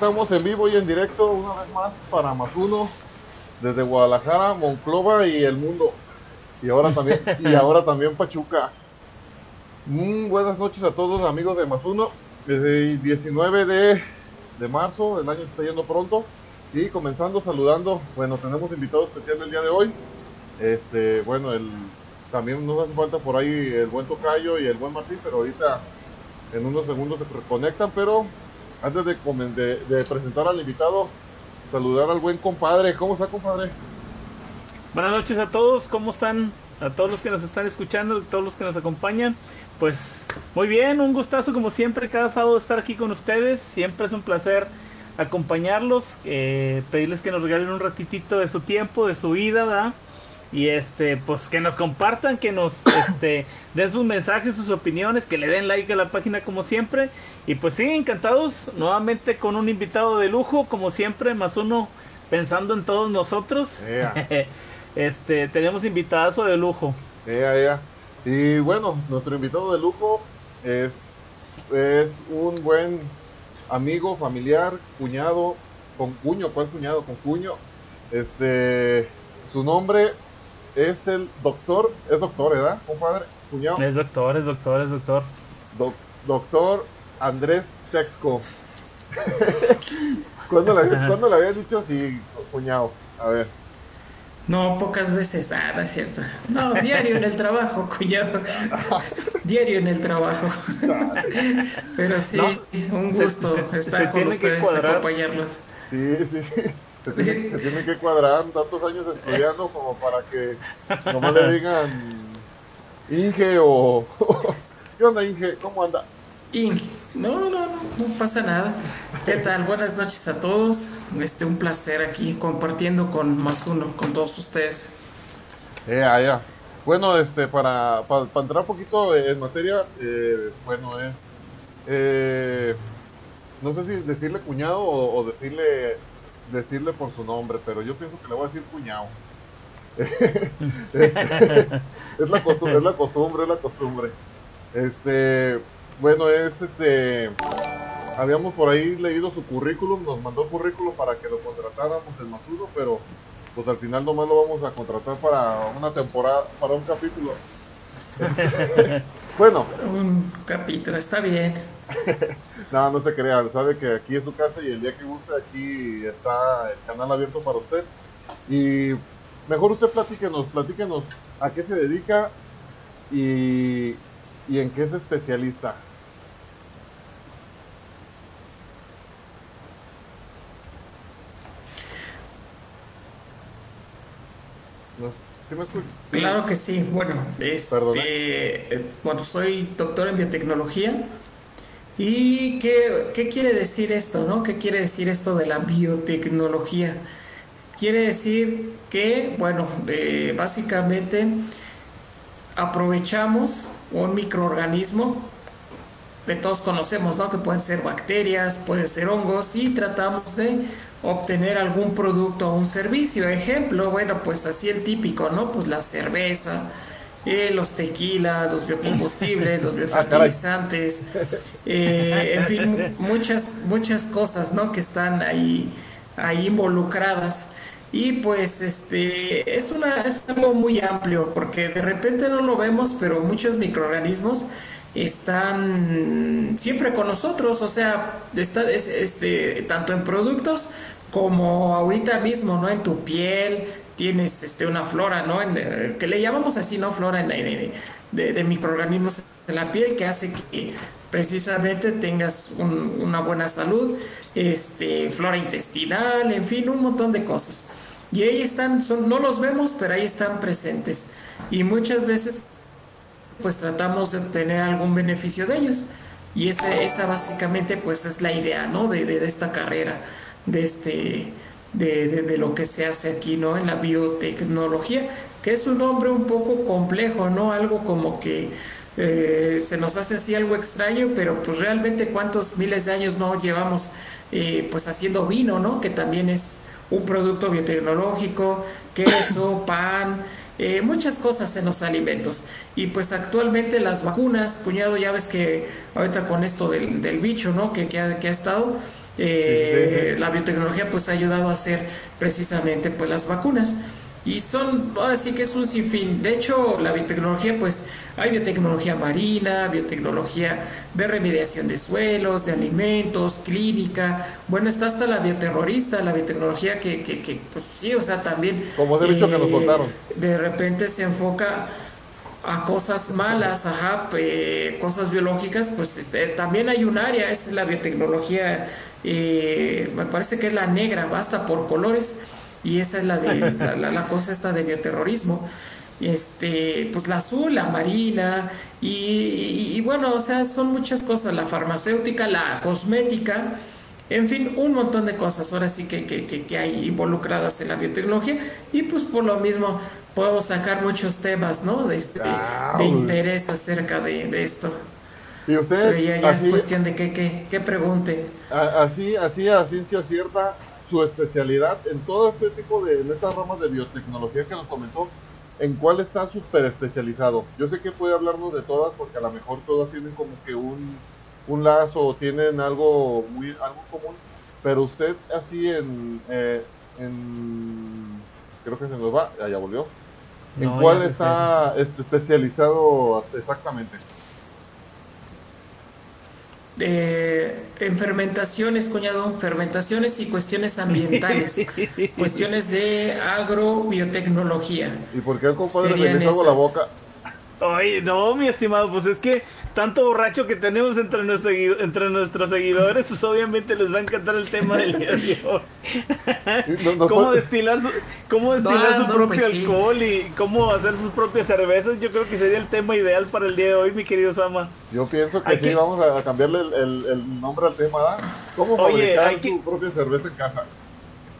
Estamos en vivo y en directo una vez más para más uno desde Guadalajara, Monclova y el mundo. Y ahora también, y ahora también Pachuca. Mm, buenas noches a todos amigos de más uno. Desde el 19 de, de marzo, el año está yendo pronto. Y comenzando saludando, bueno, tenemos invitado especial el día de hoy. Este, bueno, el, también nos hace falta por ahí el buen Tocayo y el buen Martín, pero ahorita en unos segundos se reconectan, pero antes de, de, presentar al invitado, saludar al buen compadre. ¿Cómo está, compadre? Buenas noches a todos, ¿cómo están? A todos los que nos están escuchando, a todos los que nos acompañan. Pues muy bien, un gustazo como siempre cada sábado estar aquí con ustedes. Siempre es un placer acompañarlos, eh, pedirles que nos regalen un ratitito de su tiempo, de su vida, ¿verdad? y este pues que nos compartan que nos este den sus mensajes sus opiniones que le den like a la página como siempre y pues sí encantados nuevamente con un invitado de lujo como siempre más uno pensando en todos nosotros este tenemos invitado de lujo y bueno nuestro invitado de lujo es es un buen amigo familiar cuñado con cuño ¿cuál cuñado con cuño este su nombre es el doctor, es doctor, ¿verdad, compadre? Cuñado. Es doctor, es doctor, es doctor. doctor Andrés Texco. ¿Cuándo, le, habías dicho así, cuñado? A ver. No, pocas veces. Ah, no es cierto. No, diario en el trabajo, cuñado. diario en el trabajo. Pero sí, un gusto estar con ustedes, acompañarlos. Sí, sí. Se tiene, que cuadrar tantos años estudiando como para que nomás le digan Inge o... ¿Qué onda Inge? ¿Cómo anda? Inge, no, no, no, no pasa nada. ¿Qué tal? Buenas noches a todos. Este, un placer aquí compartiendo con más uno, con todos ustedes. Ya, ya. Bueno, este, para, para, entrar un poquito en materia, eh, bueno, es... Eh, no sé si decirle cuñado o decirle decirle por su nombre, pero yo pienso que le voy a decir cuñado. es, la costumbre, es la costumbre, es la costumbre. Este, bueno, es este, habíamos por ahí leído su currículum, nos mandó currículum para que lo contratáramos en Masuro, pero pues al final nomás lo vamos a contratar para una temporada, para un capítulo. bueno. Un capítulo, está bien. no, no se crea, sabe que aquí es su casa y el día que guste aquí está el canal abierto para usted. Y mejor usted platíquenos, platíquenos a qué se dedica y, y en qué es especialista. Claro que sí. Bueno, este, eh, bueno, soy doctor en biotecnología. ¿Y qué, qué, quiere decir esto, no? ¿Qué quiere decir esto de la biotecnología? Quiere decir que, bueno, eh, básicamente aprovechamos un microorganismo que todos conocemos, ¿no? Que pueden ser bacterias, pueden ser hongos y tratamos de obtener algún producto o un servicio. Ejemplo, bueno, pues así el típico, ¿no? Pues la cerveza, eh, los tequilas, los biocombustibles, los ah, biofertilizantes, eh, en fin, muchas, muchas cosas, ¿no? Que están ahí, ahí involucradas. Y pues este es una es algo muy amplio porque de repente no lo vemos, pero muchos microorganismos están siempre con nosotros, o sea, está, este, tanto en productos como ahorita mismo, ¿no? En tu piel tienes este, una flora, ¿no? En, eh, que le llamamos así, ¿no? Flora de, de, microorganismos en la piel que hace que precisamente tengas una buena salud, este, flora intestinal, en fin, un montón de cosas. Y ahí están, son, no los vemos, pero ahí están presentes. Y muchas veces pues tratamos de obtener algún beneficio de ellos. Y esa, esa básicamente pues es la idea, ¿no? De, de, esta carrera, de este, de, de, lo que se hace aquí, ¿no? En la biotecnología, que es un nombre un poco complejo, ¿no? Algo como que eh, se nos hace así algo extraño, pero pues realmente cuántos miles de años no llevamos eh, pues haciendo vino, ¿no? Que también es un producto biotecnológico, queso, pan, eh, muchas cosas en los alimentos. Y pues actualmente las vacunas, cuñado, ya ves que ahorita con esto del, bicho, ¿no? Que, que, ha, estado, eh, la biotecnología pues ha ayudado a hacer precisamente pues las vacunas. Y son, ahora sí que es un sinfín. De hecho, la biotecnología, pues hay biotecnología marina, biotecnología de remediación de suelos, de alimentos, clínica. Bueno, está hasta la bioterrorista, la biotecnología que, que, que pues sí, o sea, también... Como de hecho que nos contaron. De repente se enfoca a cosas malas, ajá, cosas biológicas, pues este, también hay un área, es la biotecnología, eh, me parece que es la negra, basta por colores y esa es la de la, cosa esta de bioterrorismo. Este pues la azul la marina y, bueno o sea son muchas cosas la farmacéutica la cosmética en fin un montón de cosas ahora sí que, que, hay involucradas en la biotecnología y pues por lo mismo podemos sacar muchos temas no de, este, de interés acerca de, esto. Y usted Pero ya, es cuestión de que, que, que pregunte así así a ciencia cierta su especialidad en todo este tipo de, en estas ramas de biotecnología que nos comentó, ¿en cuál está súper especializado? Yo sé que puede hablarnos de todas porque a lo mejor todas tienen como que un, un lazo o tienen algo muy algo común, pero usted así en, eh, en creo que se nos va, ya, volvió. ¿En cuál está especializado exactamente? En fermentaciones, coñado, fermentaciones y cuestiones ambientales, cuestiones de agrobiotecnología. ¿Y por qué el compadre le hago la boca? Ay, no, mi estimado, pues es que tanto borracho que tenemos entre, nuestro, entre nuestros seguidores, pues obviamente les va a encantar el tema del día de hoy. cómo destilar su, cómo destilar su propio pues alcohol y cómo hacer sus propias cervezas, yo creo que sería el tema ideal para el día de hoy, mi querido Sama. Yo pienso que sí, vamos a cambiarle el, el, nombre al tema. ¿Cómo fabricar su propia cerveza en casa?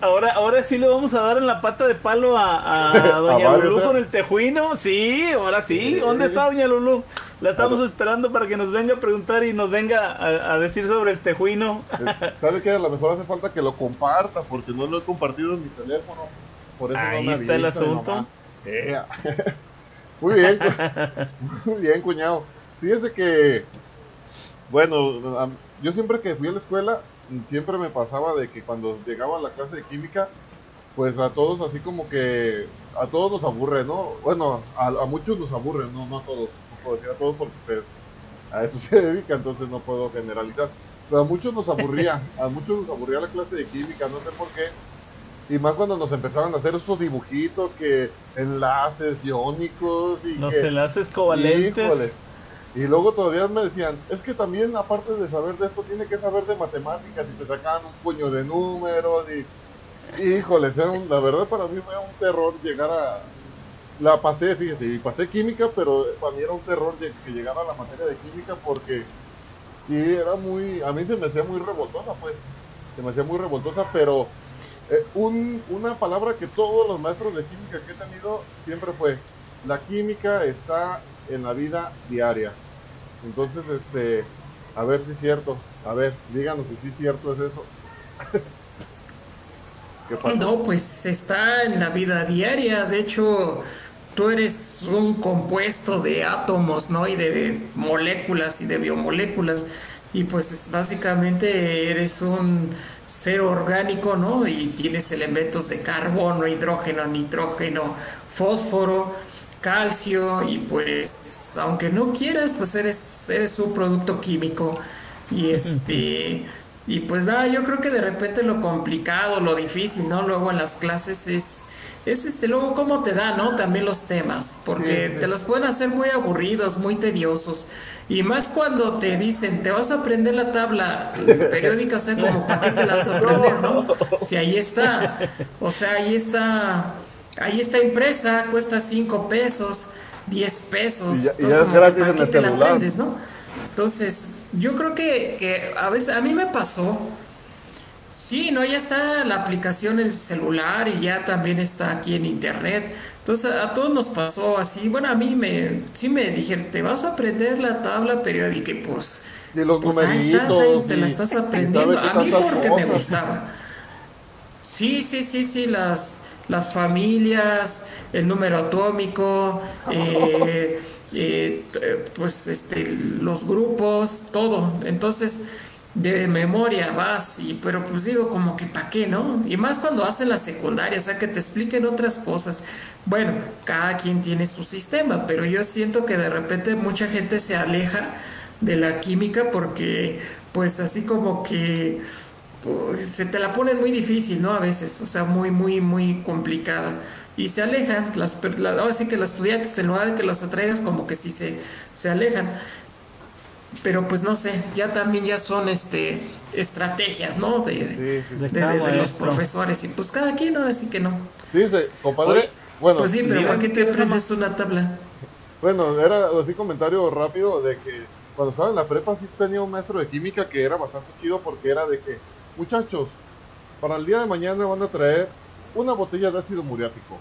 Ahora, ahora sí le vamos a dar en la pata de palo a, a Doña Lulú con el tejuino. Sí, ahora sí. ¿Dónde está Doña Lulú? La estamos esperando para que nos venga a preguntar y nos venga a, decir sobre el tejuino. Eh, ¿Sabe que A lo mejor hace falta que lo comparta porque no lo he compartido en mi teléfono. Por eso Ahí está el asunto. Muy bien, muy bien, cuñado. Fíjese que, bueno, yo siempre que fui a la escuela siempre me pasaba de que cuando llegaba a la clase de química, pues a todos así como que a todos nos aburre, ¿no? Bueno, a, muchos nos aburre, no, no a todos, no puedo decir a todos porque a eso se dedica, entonces no puedo generalizar. Pero a muchos nos aburría, a muchos nos aburría la clase de química, no sé por qué. Y más cuando nos empezaron a hacer esos dibujitos que enlaces iónicos y los enlaces covalentes. Y luego todavía me decían, es que también aparte de saber de esto, tiene que saber de matemáticas y te sacaban un puño de números y... Híjole, la verdad para mí fue un terror llegar a... La pasé, fíjese, y pasé química, pero para mí era un terror que llegara a la materia de química porque sí, era muy... A mí se me hacía muy revoltosa, pues. Se me hacía muy revoltosa, pero eh, un, una palabra que todos los maestros de química que he tenido siempre fue, la química está en la vida diaria. Entonces, este, a ver si es cierto. A ver, díganos si sí es cierto es eso. No, pues está en la vida diaria. De hecho, tú eres un compuesto de átomos, ¿no? Y de moléculas y de biomoléculas. Y pues básicamente eres un ser orgánico, ¿no? Y tienes elementos de carbono, hidrógeno, nitrógeno, fósforo calcio y pues aunque no quieras pues eres eres un producto químico y este y pues nada yo creo que de repente lo complicado lo difícil no luego en las clases es es este luego cómo te da no también los temas porque te los pueden hacer muy aburridos muy tediosos y más cuando te dicen te vas a aprender la tabla periódica o sea como para qué te la vas a aprender no si ahí está o sea ahí está ahí está impresa, cuesta 5 pesos, 10 pesos. Y ya, es gratis en el celular. ¿no? Entonces, yo creo que, que, a veces, a mí me pasó, sí, ¿no? Ya está la aplicación en el celular y ya también está aquí en internet. Entonces, a todos nos pasó así. Bueno, a mí me, sí me dijeron, te vas a aprender la tabla periódica y pues... Y los pues ahí estás, ahí te la estás aprendiendo. A mí porque me gustaba. Sí, sí, sí, sí, las las familias, el número atómico, eh, eh, pues este, los grupos, todo. Entonces, de memoria vas, y pero pues digo, como que para qué, ¿no? Y más cuando hacen la secundaria, o sea, que te expliquen otras cosas. Bueno, cada quien tiene su sistema, pero yo siento que de repente mucha gente se aleja de la química porque, pues así como que pues, se te la ponen muy difícil, ¿no? A veces, o sea, muy, muy, muy complicada. Y se alejan, las, ahora sí que los estudiantes, en lugar de que los atraigas, como que sí se, se alejan pero pues no sé, ya también ya son este estrategias, ¿no? De, de, los profesores y pues cada quien ahora sí que no. Dice, compadre, bueno. Pues sí, pero ¿para qué te aprendes una tabla? Bueno, era así comentario rápido de que cuando estaba en la prepa sí tenía un maestro de química que era bastante chido porque era de que, muchachos, para el día de mañana van a traer una botella de ácido muriático,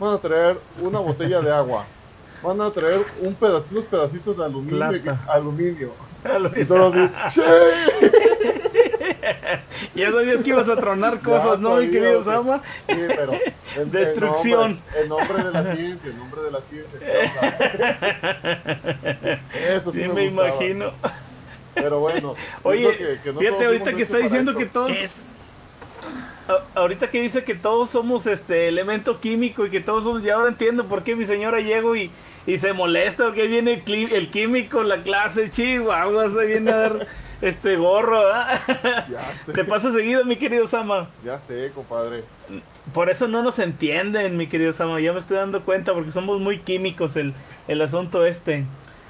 van a traer una botella de agua, van a traer un pedacito, unos pedacitos de aluminio. aluminio. Y todos dicen, ya sabías que ibas a tronar cosas, ¿no, mi querido Sama? Sí, pero. Destrucción. En nombre, de la ciencia, en nombre de la ciencia. Eso sí, sí me, imagino. Pero bueno. Oye, que, no fíjate, ahorita que está diciendo que todos. Es ahorita que dice que todos somos este elemento químico y que todos somos, ya ahora entiendo por qué mi señora llego y, y se molesta porque viene el, el químico, la clase, chihuahua, se viene a dar este gorro, Te pasa seguido, mi querido Sama. Ya sé, compadre. Por eso no nos entienden, mi querido Sama, ya me estoy dando cuenta porque somos muy químicos el, el asunto este.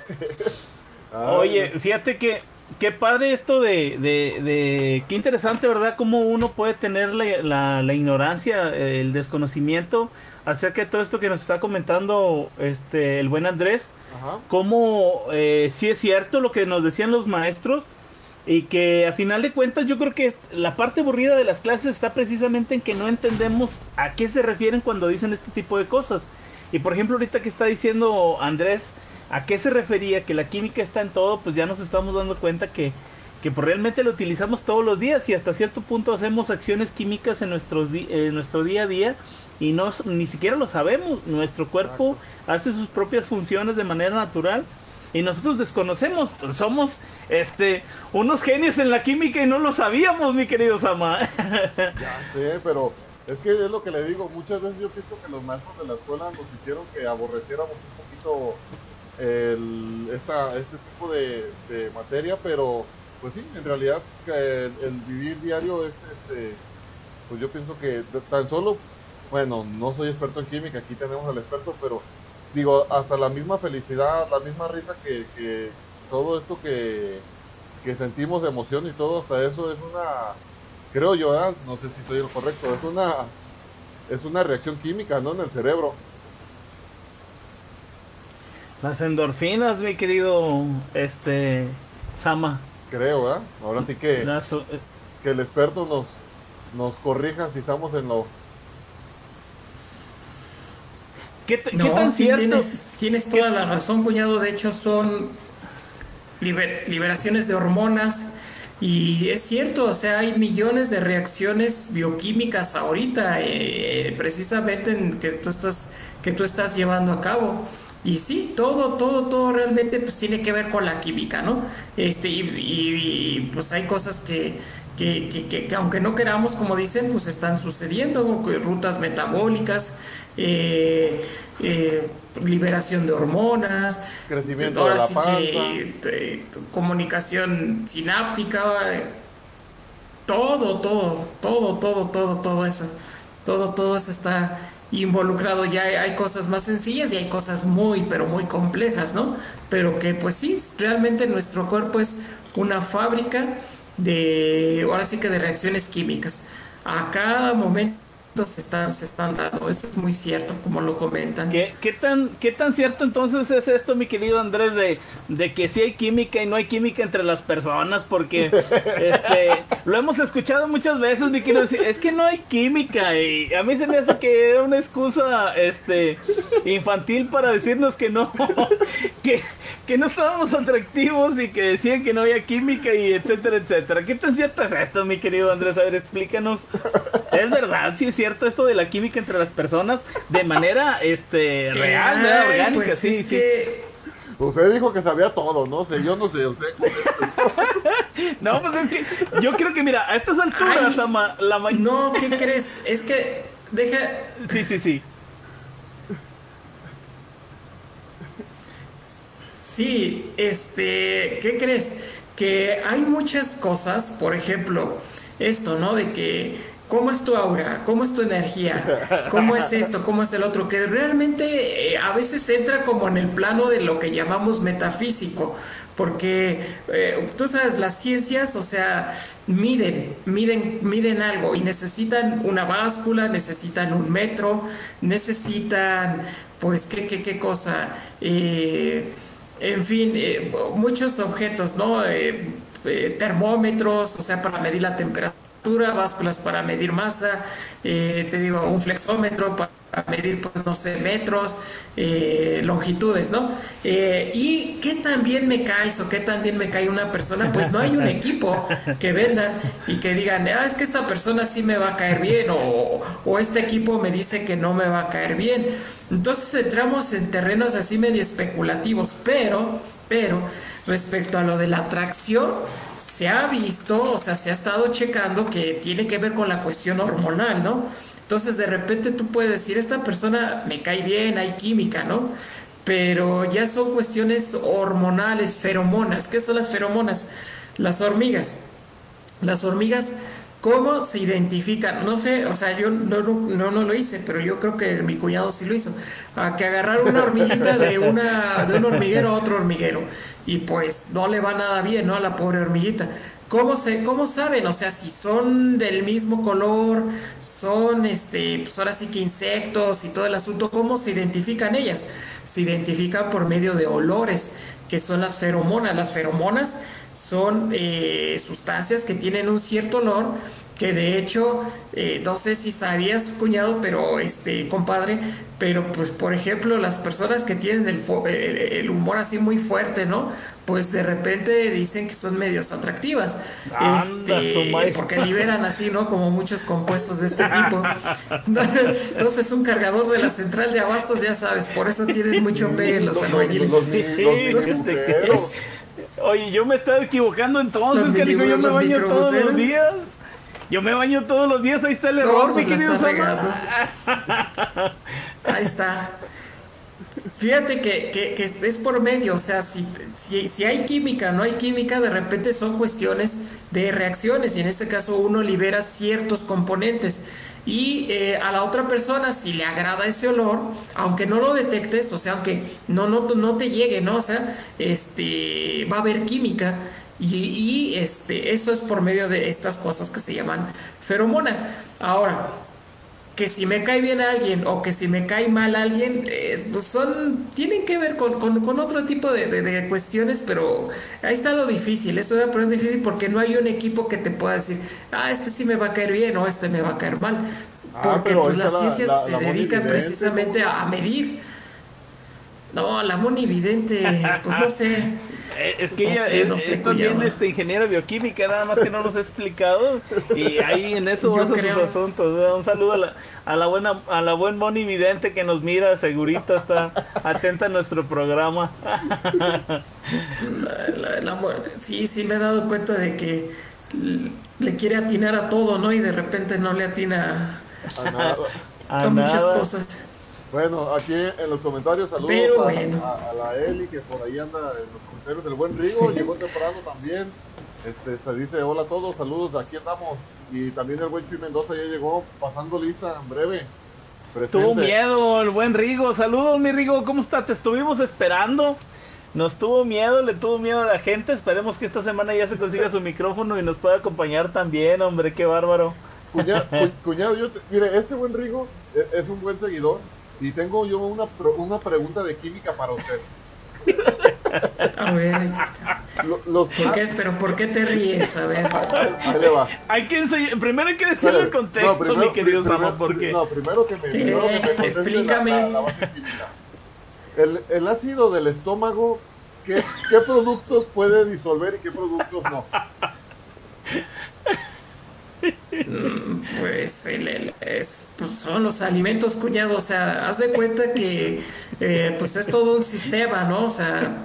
Oye, fíjate que qué padre esto de, de, qué interesante, ¿verdad? Cómo uno puede tener la, la, ignorancia, el desconocimiento acerca de todo esto que nos está comentando este el buen Andrés. Ajá. Cómo eh, sí es cierto lo que nos decían los maestros y que a final de cuentas yo creo que la parte aburrida de las clases está precisamente en que no entendemos a qué se refieren cuando dicen este tipo de cosas. Y por ejemplo ahorita que está diciendo Andrés, ¿A qué se refería? Que la química está en todo, pues ya nos estamos dando cuenta que, que pues realmente lo utilizamos todos los días y hasta cierto punto hacemos acciones químicas en, nuestros en nuestro día a día y no, ni siquiera lo sabemos. Nuestro cuerpo hace sus propias funciones de manera natural y nosotros desconocemos. Pues somos este unos genios en la química y no lo sabíamos, mi querido Sama. ya sé, pero es que es lo que le digo. Muchas veces yo pienso que los maestros de la escuela nos hicieron que aborreciéramos un poquito el, esta, este tipo de, materia, pero pues sí, en realidad el, vivir diario es, este, pues yo pienso que tan solo, bueno, no soy experto en química, aquí tenemos al experto, pero digo, hasta la misma felicidad, la misma risa que, que todo esto que, que sentimos de emoción y todo, hasta eso es una, creo yo, no sé si estoy lo correcto, es una, es una reacción química, ¿no? En el cerebro. Las endorfinas, mi querido este Sama. Creo, ¿eh? Ahora sí que, eh, que el experto nos, nos corrija si estamos en lo... ¿Qué, tan cierto? Tienes, tienes toda la razón, cuñado. De hecho, son liberaciones de hormonas. Y es cierto, o sea, hay millones de reacciones bioquímicas ahorita, eh, precisamente en que tú estás que tú estás llevando a cabo. Y sí, todo, todo, todo realmente pues tiene que ver con la química, ¿no? Este, y, pues hay cosas que, que, que, que, aunque no queramos, como dicen, pues están sucediendo, rutas metabólicas, eh, eh, liberación de hormonas, crecimiento ahora de la sí que comunicación sináptica, todo, todo, todo, todo, todo, todo eso, todo, todo eso está involucrado ya hay cosas más sencillas y hay cosas muy pero muy complejas, ¿no? Pero que pues sí, realmente nuestro cuerpo es una fábrica de, ahora sí que de reacciones químicas. A cada momento se están, se están dando. Eso es muy cierto, como lo comentan. ¿Qué, qué, tan, ¿Qué tan cierto entonces es esto, mi querido Andrés, de, de que sí hay química y no hay química entre las personas? Porque este, lo hemos escuchado muchas veces, mi querido. Es que no hay química y a mí se me hace que era una excusa este, infantil para decirnos que no, que, que no estábamos atractivos y que decían que no había química y etcétera, etcétera. ¿Qué tan cierto es esto, mi querido Andrés? A ver, explícanos. ¿Es verdad? Sí, es cierto esto de la química entre las personas de manera este real, orgánica, pues sí, sí. Usted dijo que sabía todo, no sé, yo no sé, usted. no, pues es que yo creo que, mira, a estas alturas, la mañana. No, ¿qué crees? Es que, deja. Sí, sí, sí. Sí, este, ¿qué crees? Que hay muchas cosas, por ejemplo, esto, ¿no? De que ¿Cómo es tu aura? ¿Cómo es tu energía? ¿Cómo es esto? ¿Cómo es el otro? Que realmente eh, a veces entra como en el plano de lo que llamamos metafísico, porque eh, tú sabes, las ciencias, o sea, miden, miden, miden algo y necesitan una báscula, necesitan un metro, necesitan, pues, ¿qué, qué, qué cosa? Eh, en fin, muchos objetos, ¿no? termómetros, o sea, para medir la temperatura básculas para medir masa, eh, te digo, un flexómetro para medir, pues, no sé, metros, eh, longitudes, ¿no? Eh, y qué también me caes o qué también me cae una persona, pues no hay un equipo que vendan y que digan, ah, es que esta persona sí me va a caer bien o, o este equipo me dice que no me va a caer bien. Entonces entramos en terrenos así medio especulativos, pero, pero, respecto a lo de la atracción, se ha visto, o sea, se ha estado checando que tiene que ver con la cuestión hormonal, ¿no? Entonces de repente tú puedes decir, esta persona me cae bien, hay química, ¿no? Pero ya son cuestiones hormonales, feromonas. ¿Qué son las feromonas? Las hormigas. Las hormigas, ¿cómo se identifican? No sé, o sea, yo no, no, no lo hice, pero yo creo que mi cuñado sí lo hizo. A que agarrar una hormiguita de, una, de un hormiguero a otro hormiguero y pues no le va nada bien, ¿no? A la pobre hormiguita. ¿Cómo, se, ¿Cómo saben? O sea, si son del mismo color, son, este, pues ahora sí que insectos y todo el asunto, ¿cómo se identifican ellas? Se identifican por medio de olores, que son las feromonas. Las feromonas son eh, sustancias que tienen un cierto olor que de hecho, eh, no sé si sabías, cuñado, pero este, compadre, pero pues por ejemplo, las personas que tienen el, el, humor así muy fuerte, ¿no? Pues de repente dicen que son medios atractivas. este, porque liberan así, ¿no? Como muchos compuestos de este tipo. Entonces, un cargador de la central de abastos, ya sabes, por eso tienen mucho pegue los albañiles. Oye, yo me estaba equivocando entonces, que digo, yo me baño todos los días. Yo me baño todos los días, ahí está el error, mi pues querido Ahí está. Fíjate que, que, es por medio, o sea, si, si, si, hay química, no hay química, de repente son cuestiones de reacciones y en este caso uno libera ciertos componentes y eh, a la otra persona si le agrada ese olor, aunque no lo detectes, o sea, aunque no, no, no te llegue, ¿no? O sea, este, va a haber química y, este, eso es por medio de estas cosas que se llaman feromonas. Ahora, que si me cae bien alguien o que si me cae mal alguien, eh, pues son, tienen que ver con, con, otro tipo de, cuestiones, pero ahí está lo difícil, eso es poner difícil porque no hay un equipo que te pueda decir, ah, este sí me va a caer bien o este me va a caer mal, ah, porque pues las ciencias se dedican precisamente a, a medir. No, la monividente, pues no sé. Eh, es que ella es, también este, ingeniera bioquímica, nada más que no nos ha explicado. Y ahí en eso basa sus asuntos. Un saludo a la, a la buena a la buen Moni Vidente que nos mira, segurito está atenta a nuestro programa. sí, sí me he dado cuenta de que le quiere atinar a todo, ¿no? Y de repente no le atina a, muchas cosas. Bueno, aquí en los comentarios saludos a, la Eli que por ahí anda en los comentarios del buen Rigo, llegó temprano también. Este, se dice hola a todos, saludos, aquí andamos. Y también el buen Chuy Mendoza ya llegó pasando lista en breve. Tuvo miedo el buen Rigo, saludos mi Rigo, ¿cómo está? Te estuvimos esperando. Nos tuvo miedo, le tuvo miedo a la gente. Esperemos que esta semana ya se consiga su micrófono y nos pueda acompañar también, hombre, qué bárbaro. Cuñado, yo mire, este buen Rigo e, es un buen seguidor y tengo yo una, una pregunta de química para usted. A ver, ¿pero por qué te ríes? A ver. Ahí le va. Hay que primero hay que decirle el contexto, mi querido porque... No, primero que me, eh, explícame. el, el, ácido del estómago, ¿qué, ¿qué productos puede disolver y qué productos no? Mm, Pues, el- el- es- pues, son los alimentos, cuñado. O sea, haz de cuenta que eh, pues es todo un sistema, ¿no? O sea,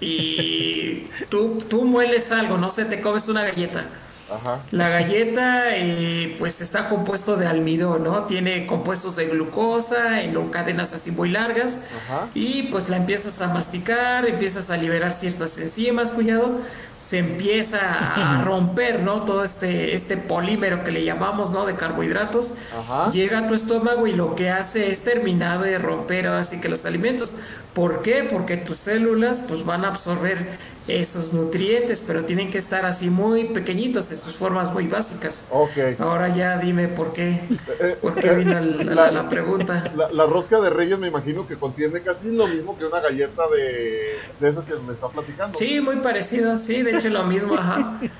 y tú, tú mueles algo, no sé, te comes una galleta. Ajá. La galleta, eh, pues está compuesto de almidón, ¿no? Tiene compuestos de glucosa en cadenas así muy largas. Ajá. Y pues la empiezas a masticar, empiezas a liberar ciertas enzimas, cuñado. Se empieza a romper, ¿no? Todo este, este polímero que le llamamos, ¿no? De carbohidratos. Ajá. Llega a tu estómago y lo que hace es terminar de romper ahora sí que los alimentos. ¿Por qué? Porque tus células pues van a absorber esos nutrientes, pero tienen que estar así muy pequeñitos en sus formas muy básicas. Ok. Ahora ya dime por qué, Eh, por qué eh, vino el- la, la pregunta. La, la rosca de reyes me imagino que contiene casi lo mismo que una galleta de, de esas que me está platicando. Sí, muy parecido, sí, de hecho lo mismo, ajá.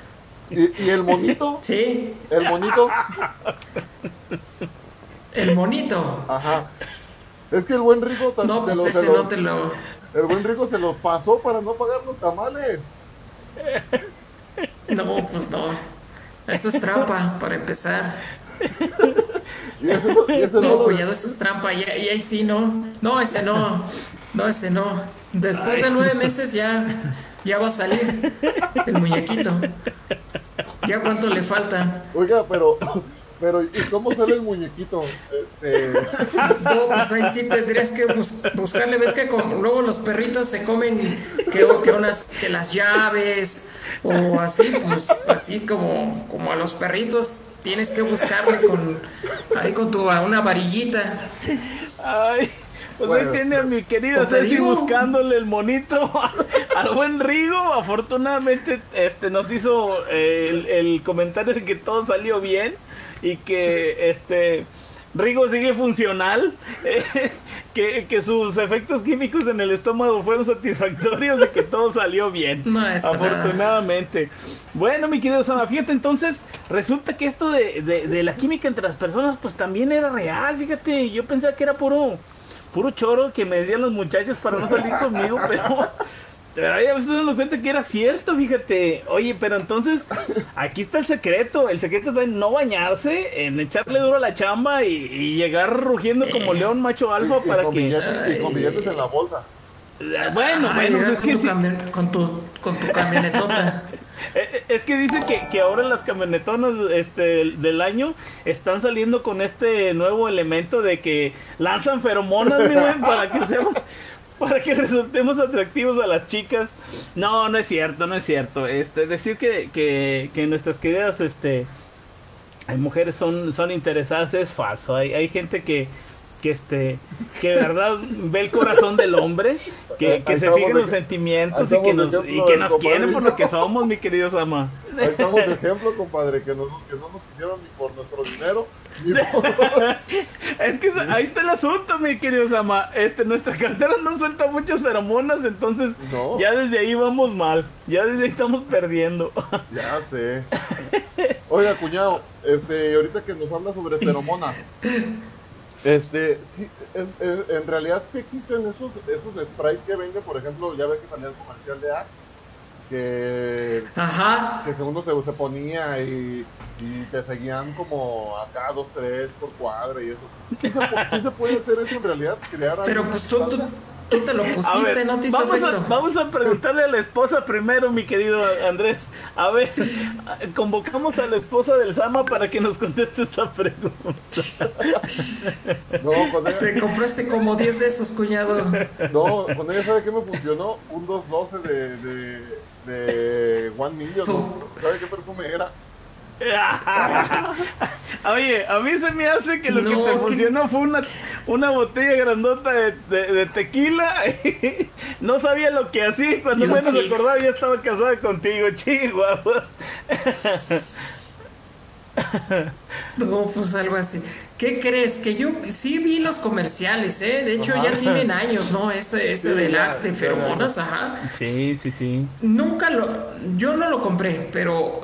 Y, y el monito, Sí, el monito, el monito. ajá. Es que el buen rico ta- No, pues lo- ese lo- no te lo... el buen rico se lo pasó para no pagar los tamales. No, pues no. Eso es trampa, para empezar. Y ese, no- y ese no No, lo- cuñado, eso es trampa. Y, y ahí sí, no. No, ese no. No, ese no. Después de nueve meses ya, ya va a salir el muñequito. ¿Ya cuánto le falta? Oiga, pero, pero ¿y cómo sale el muñequito? Este, No, pues ahí sí tendrías que bus- buscarle. Ves que con- luego los perritos se comen que, que unas que las llaves o así, pues así como, como a los perritos tienes que buscarle con ahí con tu una varillita. Ay, pues Bueno, ahí tiene a mi querida pues te Ceci buscándole el monito al buen Rigo. Afortunadamente este nos hizo eh, el, el comentario de que todo salió bien y que este Rigo sigue funcional, eh, que, que sus efectos químicos en el estómago fueron satisfactorios y que todo salió bien. No, eso nada. Afortunadamente. Bueno, mi querido Sama, fíjate, entonces resulta que esto de, de- de la química entre las personas, pues también era real, fíjate. Yo pensaba que era puro, puro choro que me decían los muchachos para no salir conmigo, pero. Pero ahí me estoy dando cuenta que era cierto, fíjate. Oye, pero entonces, aquí está el secreto. El secreto está en no bañarse, en echarle duro a la chamba y, y llegar rugiendo como león macho alfa y, para con que. billetes, y con billetes en la bolsa. Bueno, Ay, bueno, llegar es que con, tu sí. con tu con tu camionetota. Eh, eh, Es que dice que, que ahora las camionetonas este, del año están saliendo con este nuevo elemento de que lanzan feromonas, mi güey, para que seamos, para que resultemos atractivos a las chicas. No, no es cierto, no es cierto. Este, decir que, que, que nuestras queridas este, hay mujeres son, son interesadas es falso. Hay, hay gente que, que este que de verdad ve el corazón del hombre, que, que se fija en los sentimientos y que nos, y que nos quieren por lo que somos, mi querido Sama. Ahí estamos de ejemplo, compadre, que no, que no nos quisieron ni por nuestro dinero, ni por... Es que ahí está el asunto, mi querido Sama. Este, nuestra cartera no suelta muchas feromonas, entonces No. ya desde ahí vamos mal. Ya desde ahí estamos perdiendo. Ya sé. Oiga, cuñado, este, ahorita que nos habla sobre feromonas, este, sí, en, en- en realidad sí existen esos, esos sprays que venden, por ejemplo, ya ve que salía el comercial de Axe, que, Ajá. que segundo se, se ponía y, y te seguían como acá dos, tres por cuadra y eso. Sí se, pu- sí se puede hacer eso en realidad, crear Pero pues tú, tú, te lo A pusiste, ver, no te hizo vamos, a, efecto. vamos a preguntarle a la esposa primero, mi querido Andrés. A ver, convocamos a la esposa del Sama para que nos conteste esta pregunta. No, con ella, Te compraste como 10 de esos, cuñado. no, con ella sabe que me funcionó un 212 de, de, de One Million, ¿no? ¿sabe qué perfume era? Oye, a mí se me hace que lo No, que te funcionó fue una, una botella grandota de, de- de tequila. no sabía lo que hacía y cuando menos Six. acordaba ya estaba casada contigo, chihuahua. No, pues algo así. ¿Qué crees? Que yo sí vi los comerciales, ¿eh? De hecho, Ajá. ya tienen años, ¿no? Ese, ese Sí, del Axe de feromonas, ajá. Sí, sí, sí. Nunca lo. Yo no lo compré, pero.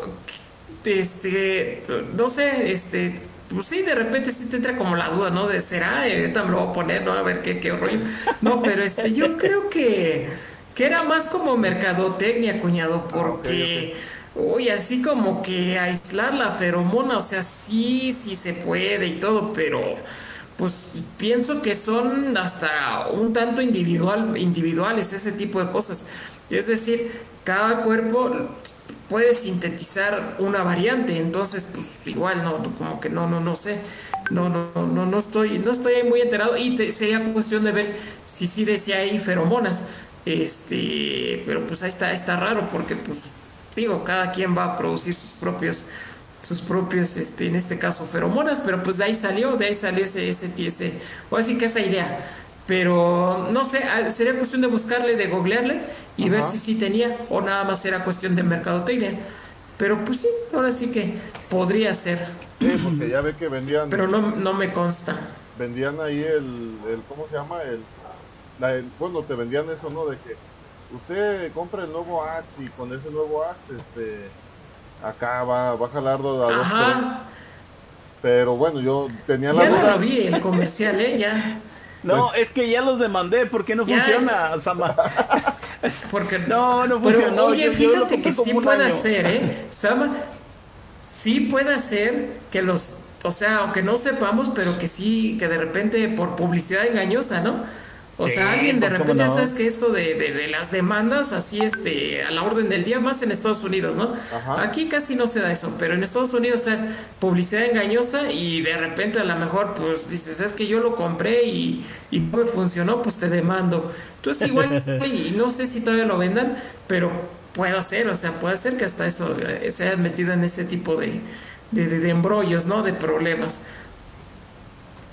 Este. No sé, este. Pues sí, de repente sí te entra como la duda, ¿no? De será, Eh, ahorita me lo voy a poner, ¿no? A ver qué, qué rollo. No, pero este, yo creo que. Que era más como mercadotecnia, cuñado, porque. Uy, así como que aislar la feromona, o sea, sí, sí se puede y todo, pero pues pienso que son hasta un tanto individual, individuales ese tipo de cosas. Es decir, cada cuerpo puede sintetizar una variante, entonces pues igual no, como que no, no, no sé, no, no, no, no estoy, no estoy muy enterado y sería cuestión de ver si sí decía ahí feromonas, este, pero pues ahí está, está raro porque pues digo, cada quien va a producir sus propios sus propios, este, en este caso, feromonas, pero pues de ahí salió, de ahí salió ese, ese, ese, o así que esa idea. Pero no sé, sería cuestión de buscarle, de googlearle y ver si sí tenía o nada más era cuestión de mercadotecnia. Pero pues sí, ahora sí que podría ser. Sí, porque ya ve que vendían. Pero no, no me consta. Vendían ahí el, el ¿cómo se llama? El, la, el, bueno, te vendían eso, ¿no? De que usted compra el nuevo Axe y con ese nuevo Axe, este, acá va, va a jalar dos, Ajá. Pero bueno, yo tenía la ya duda. lo vi el comercial, ¿eh? Ya. No, es que ya los demandé, ¿por qué no funciona, Sama? Porque no, no funciona. Pero oye, fíjate que sí puede hacer, ¿eh? Sama, sí puede hacer que los, o sea, aunque no sepamos, pero que sí, que de repente por publicidad engañosa, ¿no? O sea, alguien de pues, repente, sabes que esto de, de, las demandas, así este, a la orden del día, más en Estados Unidos, ¿no? Aquí casi no se da eso, pero en Estados Unidos es publicidad engañosa y de repente a lo mejor, pues dices, es que yo lo compré y, y no me funcionó, pues te demando. Entonces, igual, y no sé si todavía lo vendan, pero puede ser, o sea, puede ser que hasta eso eh, se haya metido en ese tipo de, de, de embrollos, ¿no? De problemas.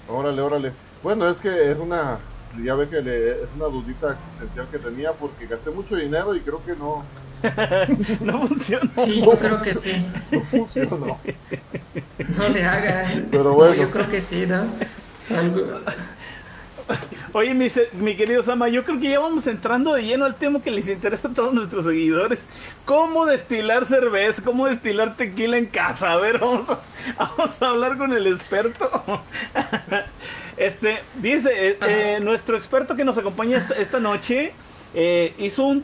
Órale, órale. Bueno, es que es una ya ve que le, es una dudita existencial que tenía porque gasté mucho dinero y creo que no. no funcionó. Sí, yo creo que sí. No funcionó. No le haga. Pero bueno. yo creo que sí, ¿no? Oye, mi, mi, querido Sama, yo creo que ya vamos entrando de lleno al tema que les interesa a todos nuestros seguidores. ¿Cómo destilar cerveza? ¿Cómo destilar tequila en casa? A ver, vamos vamos a hablar con el experto. Este, dice, eh, eh, nuestro experto que nos acompaña esta, noche eh, hizo un,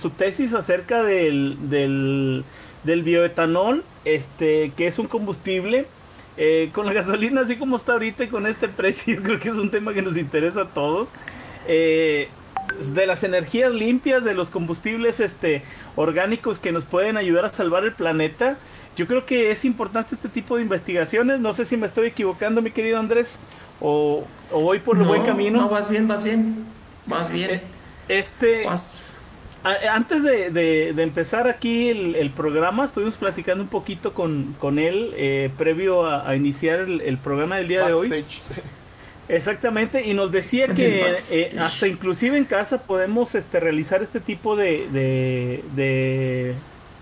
su tesis acerca del, del, bioetanol, este, que es un combustible. con la gasolina así como está ahorita y con este precio, creo que es un tema que nos interesa a todos. de las energías limpias, de los combustibles este, orgánicos que nos pueden ayudar a salvar el planeta. Yo creo que es importante este tipo de investigaciones. No sé si me estoy equivocando, mi querido Andrés o, voy por el buen camino. No, vas bien, vas bien, vas bien. Eh, este, antes de, empezar aquí el, programa, estuvimos platicando un poquito con, con él eh, previo a, iniciar el, programa del día de hoy. Exactamente, y nos decía que eh, hasta inclusive en casa podemos este, realizar este tipo de, de,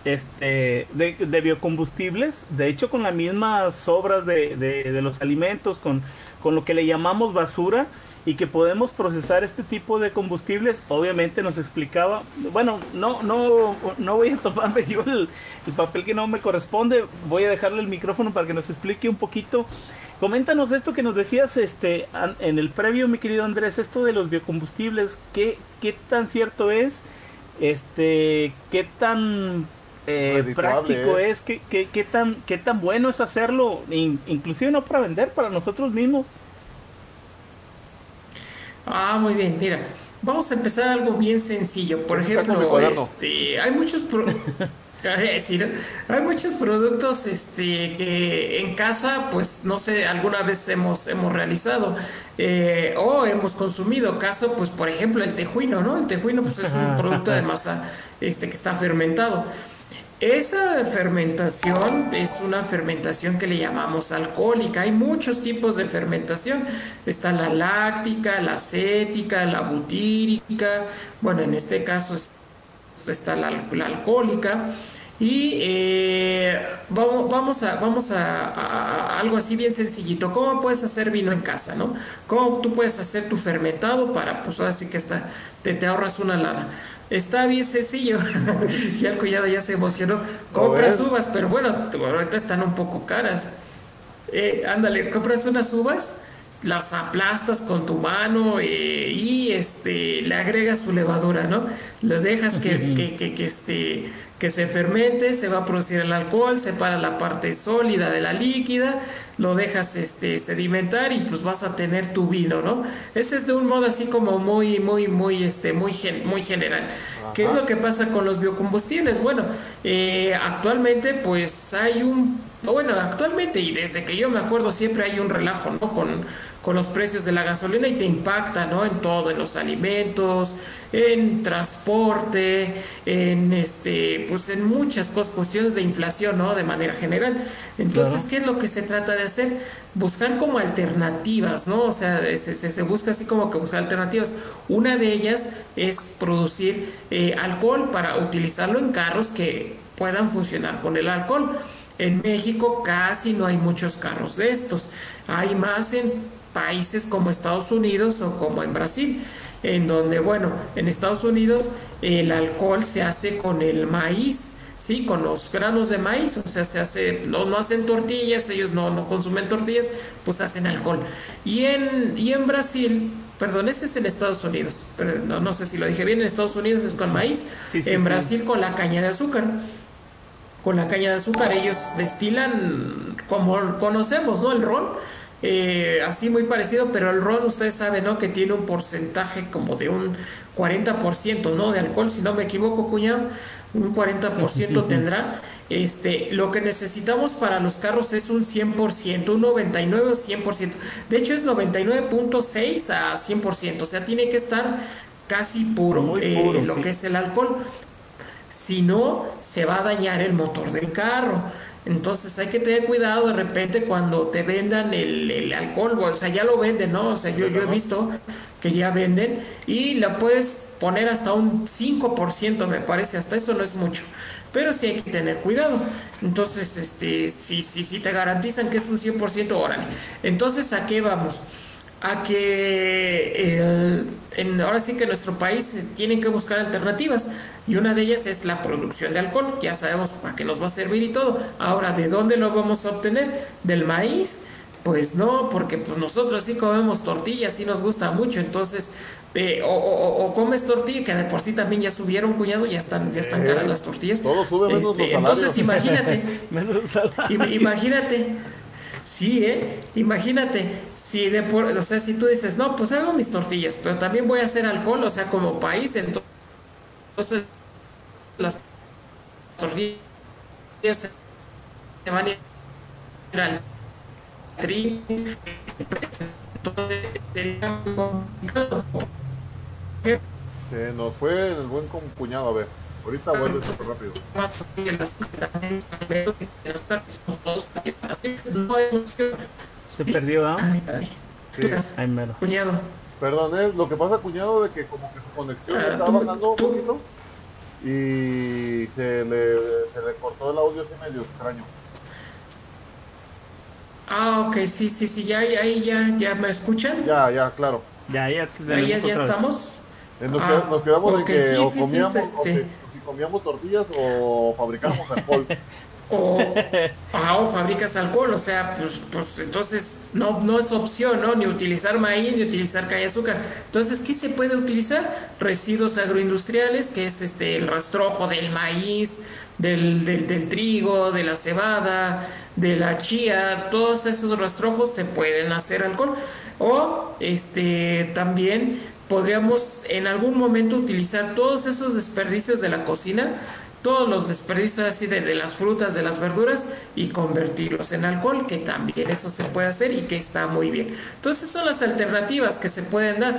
este, de, biocombustibles, de hecho con las mismas sobras de, de los alimentos, con con lo que le llamamos basura y que podemos procesar este tipo de combustibles. Obviamente nos explicaba, bueno, no, no, no voy a tomarme yo el, papel que no me corresponde, voy a dejarle el micrófono para que nos explique un poquito. Coméntanos esto que nos decías este, en el previo, mi querido Andrés, esto de los biocombustibles, ¿qué, qué tan cierto es? Este, ¿Qué tan eh, práctico es, ¿qué, qué, tan, qué tan bueno es hacerlo, inclusive no para vender, para nosotros mismos. Ah, muy bien, mira, vamos a empezar algo bien sencillo. Por ejemplo, este, hay muchos hay muchos productos este, que en casa, pues no sé, alguna vez hemos, hemos realizado eh, o hemos consumido. Caso, pues por ejemplo, el tejuino, ¿no? El tejuino pues, es un producto de masa este, que está fermentado. Esa fermentación es una fermentación que le llamamos alcohólica. Hay muchos tipos de fermentación. Está la láctica, la acética, la butírica. Bueno, en este caso está la, alcohólica. Y eh, vamos, vamos, a, vamos a, algo así bien sencillito. ¿Cómo puedes hacer vino en casa? ¿no? ¿Cómo tú puedes hacer tu fermentado para, pues ahora sí que está, te, te ahorras una lana? Está bien sencillo. ya el cuñado ya se emocionó. Compras uvas, pero bueno, ahorita están un poco caras. Eh, ándale, compras unas uvas las aplastas con tu mano eh, y este le agregas su levadura, ¿no? Lo dejas que, que, que, que, este, que se fermente, se va a producir el alcohol, separa la parte sólida de la líquida, lo dejas este, sedimentar y pues vas a tener tu vino, ¿no? Ese es de un modo así como muy, muy, muy, este, muy, muy general. ¿Qué es lo que pasa con los biocombustibles? Bueno, eh, actualmente pues hay un, bueno, actualmente y desde que yo me acuerdo siempre hay un relajo, ¿no? Con, con los precios de la gasolina y te impacta, ¿no? En todo, en los alimentos, en transporte, en este, pues en muchas cosas, cuestiones de inflación, ¿no? De manera general. Entonces, ¿qué es lo que se trata de hacer? Buscar como alternativas, ¿no? O sea, se, se, busca así como que buscar alternativas. Una de ellas es producir eh, alcohol para utilizarlo en carros que puedan funcionar con el alcohol. En México casi no hay muchos carros de estos. Hay más en países como Estados Unidos o como en Brasil, en donde, bueno, en Estados Unidos el alcohol se hace con el maíz, ¿sí? Con los granos de maíz, o sea, se hace, no, no hacen tortillas, ellos no, no consumen tortillas, pues hacen alcohol. Y en, y en Brasil, perdón, ese es en Estados Unidos, pero no, no sé si lo dije bien, en Estados Unidos es con maíz, en Brasil con la caña de azúcar. Con la caña de azúcar ellos destilan, como conocemos, ¿no? El ron eh, así muy parecido, pero el ron ustedes saben, ¿no? Que tiene un porcentaje como de un 40%, ¿no? De alcohol, si no me equivoco, cuñado, un 40% tendrá. Este, lo que necesitamos para los carros es un 100%, un 99 o 100%. De hecho es 99.6 a 100%, o sea, tiene que estar casi puro, eh, lo que es el alcohol. Si no, se va a dañar el motor del carro. Entonces hay que tener cuidado de repente cuando te vendan el, alcohol, o sea, ya lo venden, ¿no? O sea, yo, yo he visto que ya venden y la puedes poner hasta un 5%, me parece, hasta eso no es mucho. Pero sí hay que tener cuidado. Entonces, este, si, si, si te garantizan que es un 100%, órale. Entonces, ¿a qué vamos? A que en, ahora sí que en nuestro país tienen que buscar alternativas y una de ellas es la producción de alcohol, ya sabemos para qué nos va a servir y todo. Ahora, ¿de dónde lo vamos a obtener? ¿Del maíz? Pues no, porque pues nosotros sí comemos tortillas, sí nos gusta mucho, entonces, o, comes tortilla, que de por sí también ya subieron, cuñado, ya están, ya están caras las tortillas. Todo sube menos este, Entonces, imagínate, imagínate, Sí, ¿eh? Imagínate, si de por, o sea, si tú dices, no, pues hago mis tortillas, pero también voy a hacer alcohol, o sea, como país, entonces las tortillas se van a ir al tri, entonces sería complicado. Se nos fue el buen cuñado, a ver. Ahorita vuelve súper rápido. Se perdió, ¿ah? Ay, mero. Cuñado. Perdón, es lo que pasa, cuñado, de que como que su conexión ah, está bajando un poquito y se le, se le cortó el audio así medio extraño. Ah, ok, sí, sí, sí, ya ahí ya, ya me escuchan. Ya, ya, claro. Ya, ya, ahí ya, ya estamos. Nos, ah, nos quedamos en que o comíamos, este comíamos tortillas o fabricamos alcohol. o, o fabricas alcohol, o sea, pues, pues entonces no, no es opción, ¿no? Ni utilizar maíz, ni utilizar caña de azúcar. Entonces, ¿qué se puede utilizar? Residuos agroindustriales, que es este el rastrojo del maíz, del, del, del trigo, de la cebada, de la chía, todos esos rastrojos se pueden hacer alcohol. O este también podríamos en algún momento utilizar todos esos desperdicios de la cocina, todos los desperdicios así de, las frutas, de las verduras y convertirlos en alcohol, que también eso se puede hacer y que está muy bien. Entonces son las alternativas que se pueden dar.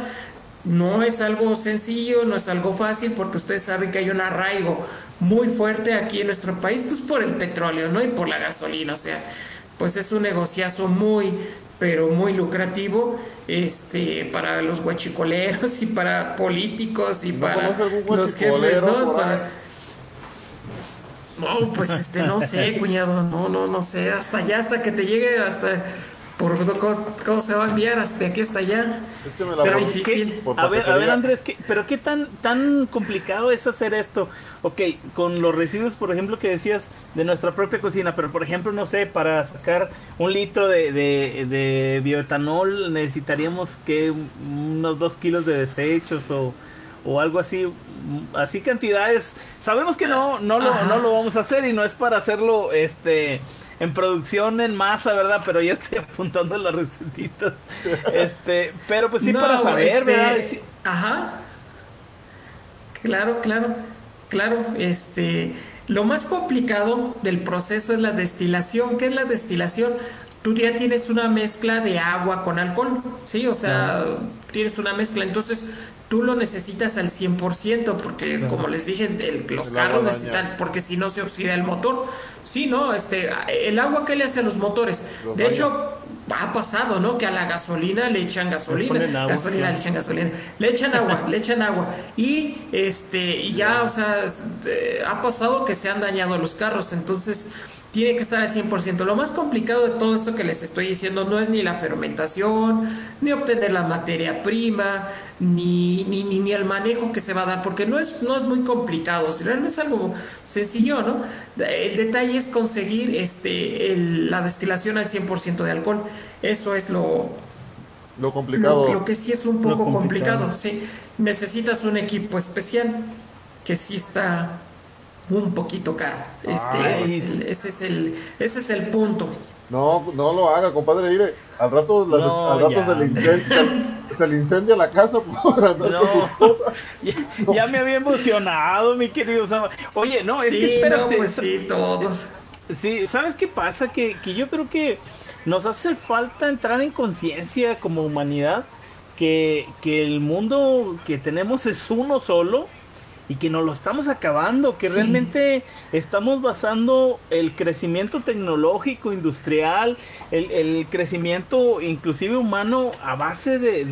No es algo sencillo, no es algo fácil, porque ustedes saben que hay un arraigo muy fuerte aquí en nuestro país, pues por el petróleo, ¿no? Y por la gasolina, o sea, pues es un negociazo muy, pero muy lucrativo este para los guachicoleros y para políticos y para los jefes, ¿no? No, pues este no sé, cuñado, no, no, no sé, hasta allá, hasta que te llegue hasta por cómo, se va a enviar de aquí hasta allá. pero difícil. A ver, a ver Andrés, ¿qué, pero qué tan tan complicado es hacer esto. Ok, con los residuos, por ejemplo, que decías de nuestra propia cocina, pero por ejemplo, no sé, para sacar un litro de, de, bioetanol necesitaríamos que unos dos kilos de desechos o, o algo así, así cantidades. Sabemos que no, no lo, no lo vamos a hacer y no es para hacerlo, este en producción en masa, ¿verdad? Pero ya estoy apuntando las recetitas. Este, pero pues sí para saber, este, ¿verdad? Ajá. Claro, claro, claro. Este, lo más complicado del proceso es la destilación. ¿Qué es la destilación? Tú ya tienes una mezcla de agua con alcohol, ¿sí? O sea, tienes una mezcla. Entonces, tú lo necesitas al 100% porque como les dije los carros necesitan porque si no se oxida el motor. Sí no este el agua que le hace a los motores. De hecho ha pasado no que a la gasolina le echan gasolina. gasolina le echan gasolina. Le echan agua le echan agua. Y este y ya o sea ha pasado que se han dañado los carros. Entonces tiene que estar al 100%. Lo más complicado de todo esto que les estoy diciendo no es ni la fermentación, ni obtener la materia prima, ni, ni, ni, el manejo que se va a dar, porque no es, no es muy complicado, realmente es algo sencillo, ¿no? El detalle es conseguir este, la destilación al 100% de alcohol. Eso es lo, lo complicado. Lo, que sí es un poco complicado. sí. Necesitas un equipo especial que sí está un poquito caro. Este, ese, es el, ese, es el, punto. No, no lo haga, compadre. Mire, al rato, al rato se, le incendia, se le incendia la casa por no, ya, me había emocionado, mi querido Oye, no, es que espérate. pues sí, todos. Sí, ¿sabes qué pasa? Que, que yo creo que nos hace falta entrar en conciencia como humanidad que, que el mundo que tenemos es uno solo y que nos lo estamos acabando, que realmente estamos basando el crecimiento tecnológico, industrial, el, crecimiento inclusive humano a base de,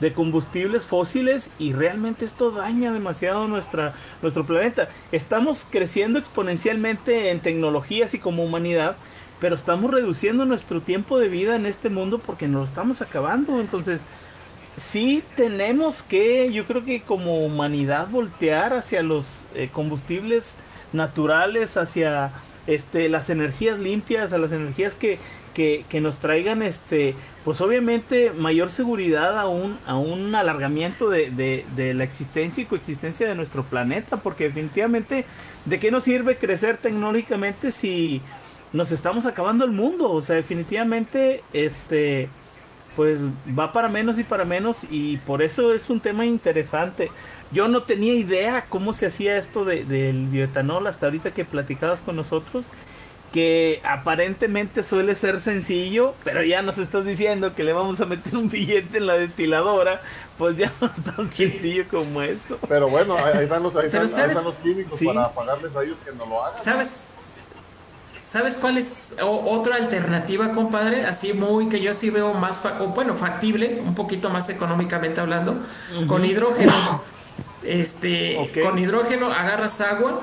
de, combustibles fósiles y realmente esto daña demasiado nuestra, nuestro planeta. Estamos creciendo exponencialmente en tecnologías y como humanidad, pero estamos reduciendo nuestro tiempo de vida en este mundo porque nos lo estamos acabando. Entonces, sí tenemos que, yo creo que como humanidad, voltear hacia los eh, combustibles naturales, hacia este, las energías limpias, a las energías que, que, nos traigan, este, pues obviamente mayor seguridad a un, a un alargamiento de, de, de, la existencia y coexistencia de nuestro planeta, porque definitivamente, ¿de qué nos sirve crecer tecnológicamente si nos estamos acabando el mundo? O sea, definitivamente, este pues va para menos y para menos y por eso es un tema interesante. Yo no tenía idea cómo se hacía esto de, del bioetanol hasta ahorita que platicabas con nosotros, que aparentemente suele ser sencillo, pero ya nos estás diciendo que le vamos a meter un billete en la destiladora, pues ya no es tan sencillo como esto. Pero bueno, ahí están los, ahí están, los químicos para pagarles a ellos que no lo hagan. ¿Sabes? ¿Sabes cuál es otra alternativa, compadre? Así muy que yo sí veo más, bueno, factible, un poquito más económicamente hablando, con hidrógeno. Este, con hidrógeno agarras agua,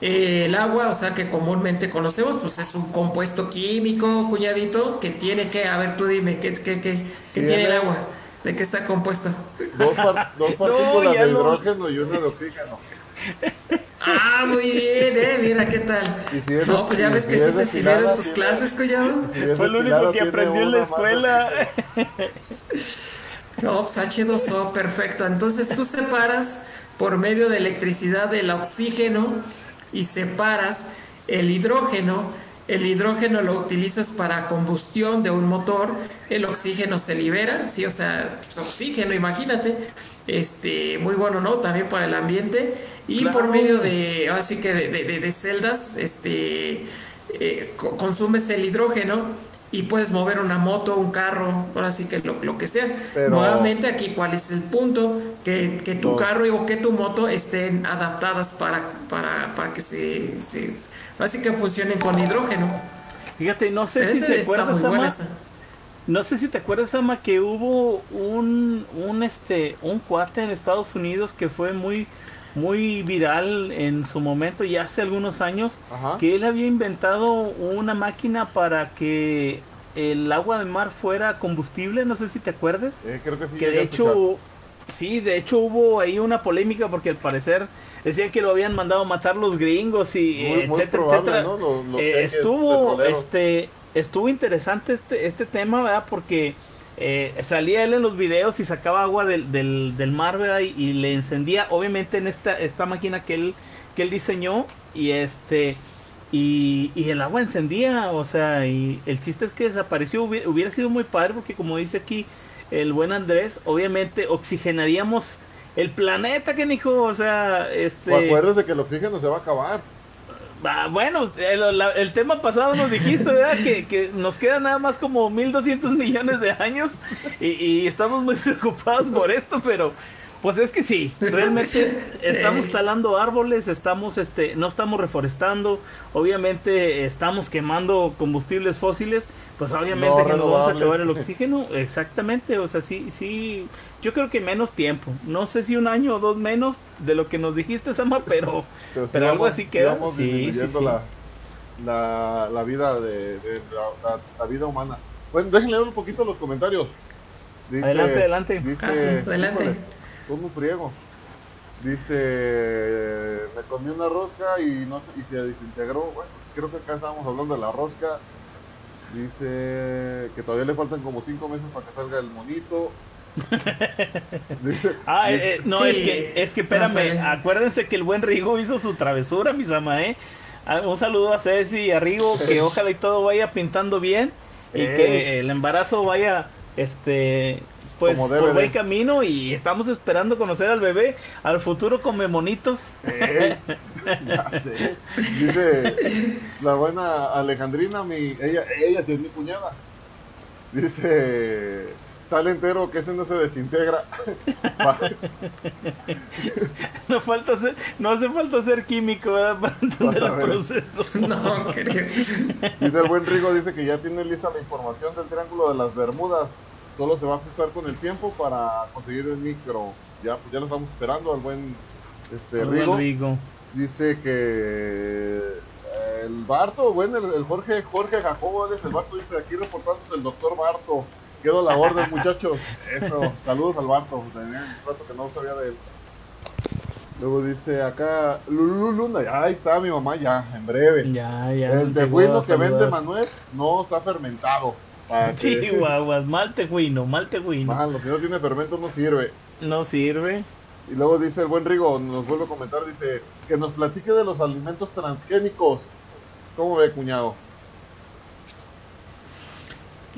eh, el agua, o sea que comúnmente conocemos, pues es un compuesto químico, cuñadito, que tiene que, a ver, tú dime, ¿qué, qué, qué, qué tiene el agua? ¿De qué está compuesto? Dos, partículas de hidrógeno y una de oxígeno. Ah, muy bien, eh, mira qué tal. no, pues ya ves que sí te sirvieron tus clases, collado. Fue lo único que aprendió en la escuela. No, pues H2O, perfecto. Entonces tú separas por medio de electricidad el oxígeno y separas el hidrógeno. El hidrógeno lo utilizas para combustión de un motor, el oxígeno se libera, sí, o sea, pues, oxígeno, imagínate, este, muy bueno, ¿no? También para el ambiente y por medio de, así que de, celdas, este, eh, consumes el hidrógeno y puedes mover una moto, un carro, ahora sí que lo, que sea. Nuevamente aquí, ¿cuál es el punto? Que, que tu carro o que tu moto estén adaptadas para, para, para que se, se, así que funcionen con hidrógeno. Fíjate, no sé si te acuerdas, no sé si te acuerdas, Ama, que hubo un, un, este, un cuate en Estados Unidos que fue muy muy viral en su momento y hace algunos años que él había inventado una máquina para que el agua del mar fuera combustible, no sé si te acuerdas. Eh, creo que sí. que de hecho, sí, de hecho hubo ahí una polémica porque al parecer decían que lo habían mandado a matar los gringos y Muy- muy etcétera, probable, etcétera. ¿no? Los- los Eh, estuvo, este, estuvo interesante este, este tema, ¿verdad? Porque eh, salía él en los videos y sacaba agua del, del, del mar, ¿verdad? Y, le encendía, obviamente en esta, esta máquina que él, que él diseñó y este... Y, y el agua encendía, o sea, y el chiste es que desapareció, hubiera, hubiera sido muy padre porque como dice aquí el buen Andrés, obviamente oxigenaríamos el planeta, que dijo, o sea, este... Pues acuérdate que el oxígeno se va a acabar. Ah, bueno, el, la- el tema pasado nos dijiste, ¿verdad? Que, que nos quedan nada más como 1.200 millones de años y, y estamos muy preocupados por esto, pero pues es que sí, realmente estamos talando árboles, estamos, este, no estamos reforestando, obviamente estamos quemando combustibles fósiles, pues obviamente No que nos vamos a acabar el oxígeno, exactamente, o sea, sí, sí, yo creo que menos tiempo, no sé si un año o dos menos de lo que nos dijiste, Sama, pero... Pero, algo así queda. Sí, sí, sí. La, la, la vida de, de la, la- la vida humana. Bueno, déjenle un poquito los comentarios. Dice- Adelante, adelante. Dice, Ah, sí, adelante. un friego. Dice, me comí una rosca y no y se desintegró. Bueno, creo que acá estábamos hablando de la rosca. Dice que todavía le faltan como cinco meses para que salga el monito. Ah, eh, eh, no, Sí, es que, es que no espérame, sé. acuérdense que el buen Rigo hizo su travesura, mis ama, ¿eh? Ah, Un saludo a Ceci y a Rigo, que ojalá y todo vaya pintando bien y Eh. que el embarazo vaya, este, pues por buen camino y estamos esperando conocer al bebé, al futuro come monitos. Eh, ya sé. Dice la buena Alejandrina, mi, ella, ella sí es mi cuñada. Dice, sale entero que ese no se desintegra. No falta ser, no hace falta ser químico, ¿verdad? Para entender el proceso. No, creo. Dice el buen Rigo, dice que ya tiene lista la información del Triángulo de las Bermudas. Solo se va a ajustar con el tiempo para conseguir el micro. Ya, pues ya lo estamos esperando al buen este, buen Rigo. Rigo. Dice que eh, el Barto, bueno, el, el Jorge, Jorge Jacobo, el Barto dice aquí reportándose el doctor Barto. Quedo a la orden, muchachos. Eso, saludos al Barto. Tenía un rato que no sabía de él. Luego dice acá, Lulu Luna, ya, ahí está mi mamá ya, en breve. Ya, ya. el a que vende. Manuel no está fermentado. Que- Chihuahuas, mal tejuino, mal tejuino. Malo, si no tiene fermento no sirve. No sirve. Y luego dice el buen Rigo, nos vuelve a comentar, dice, que nos platique de los alimentos transgénicos. ¿Cómo ve, cuñado?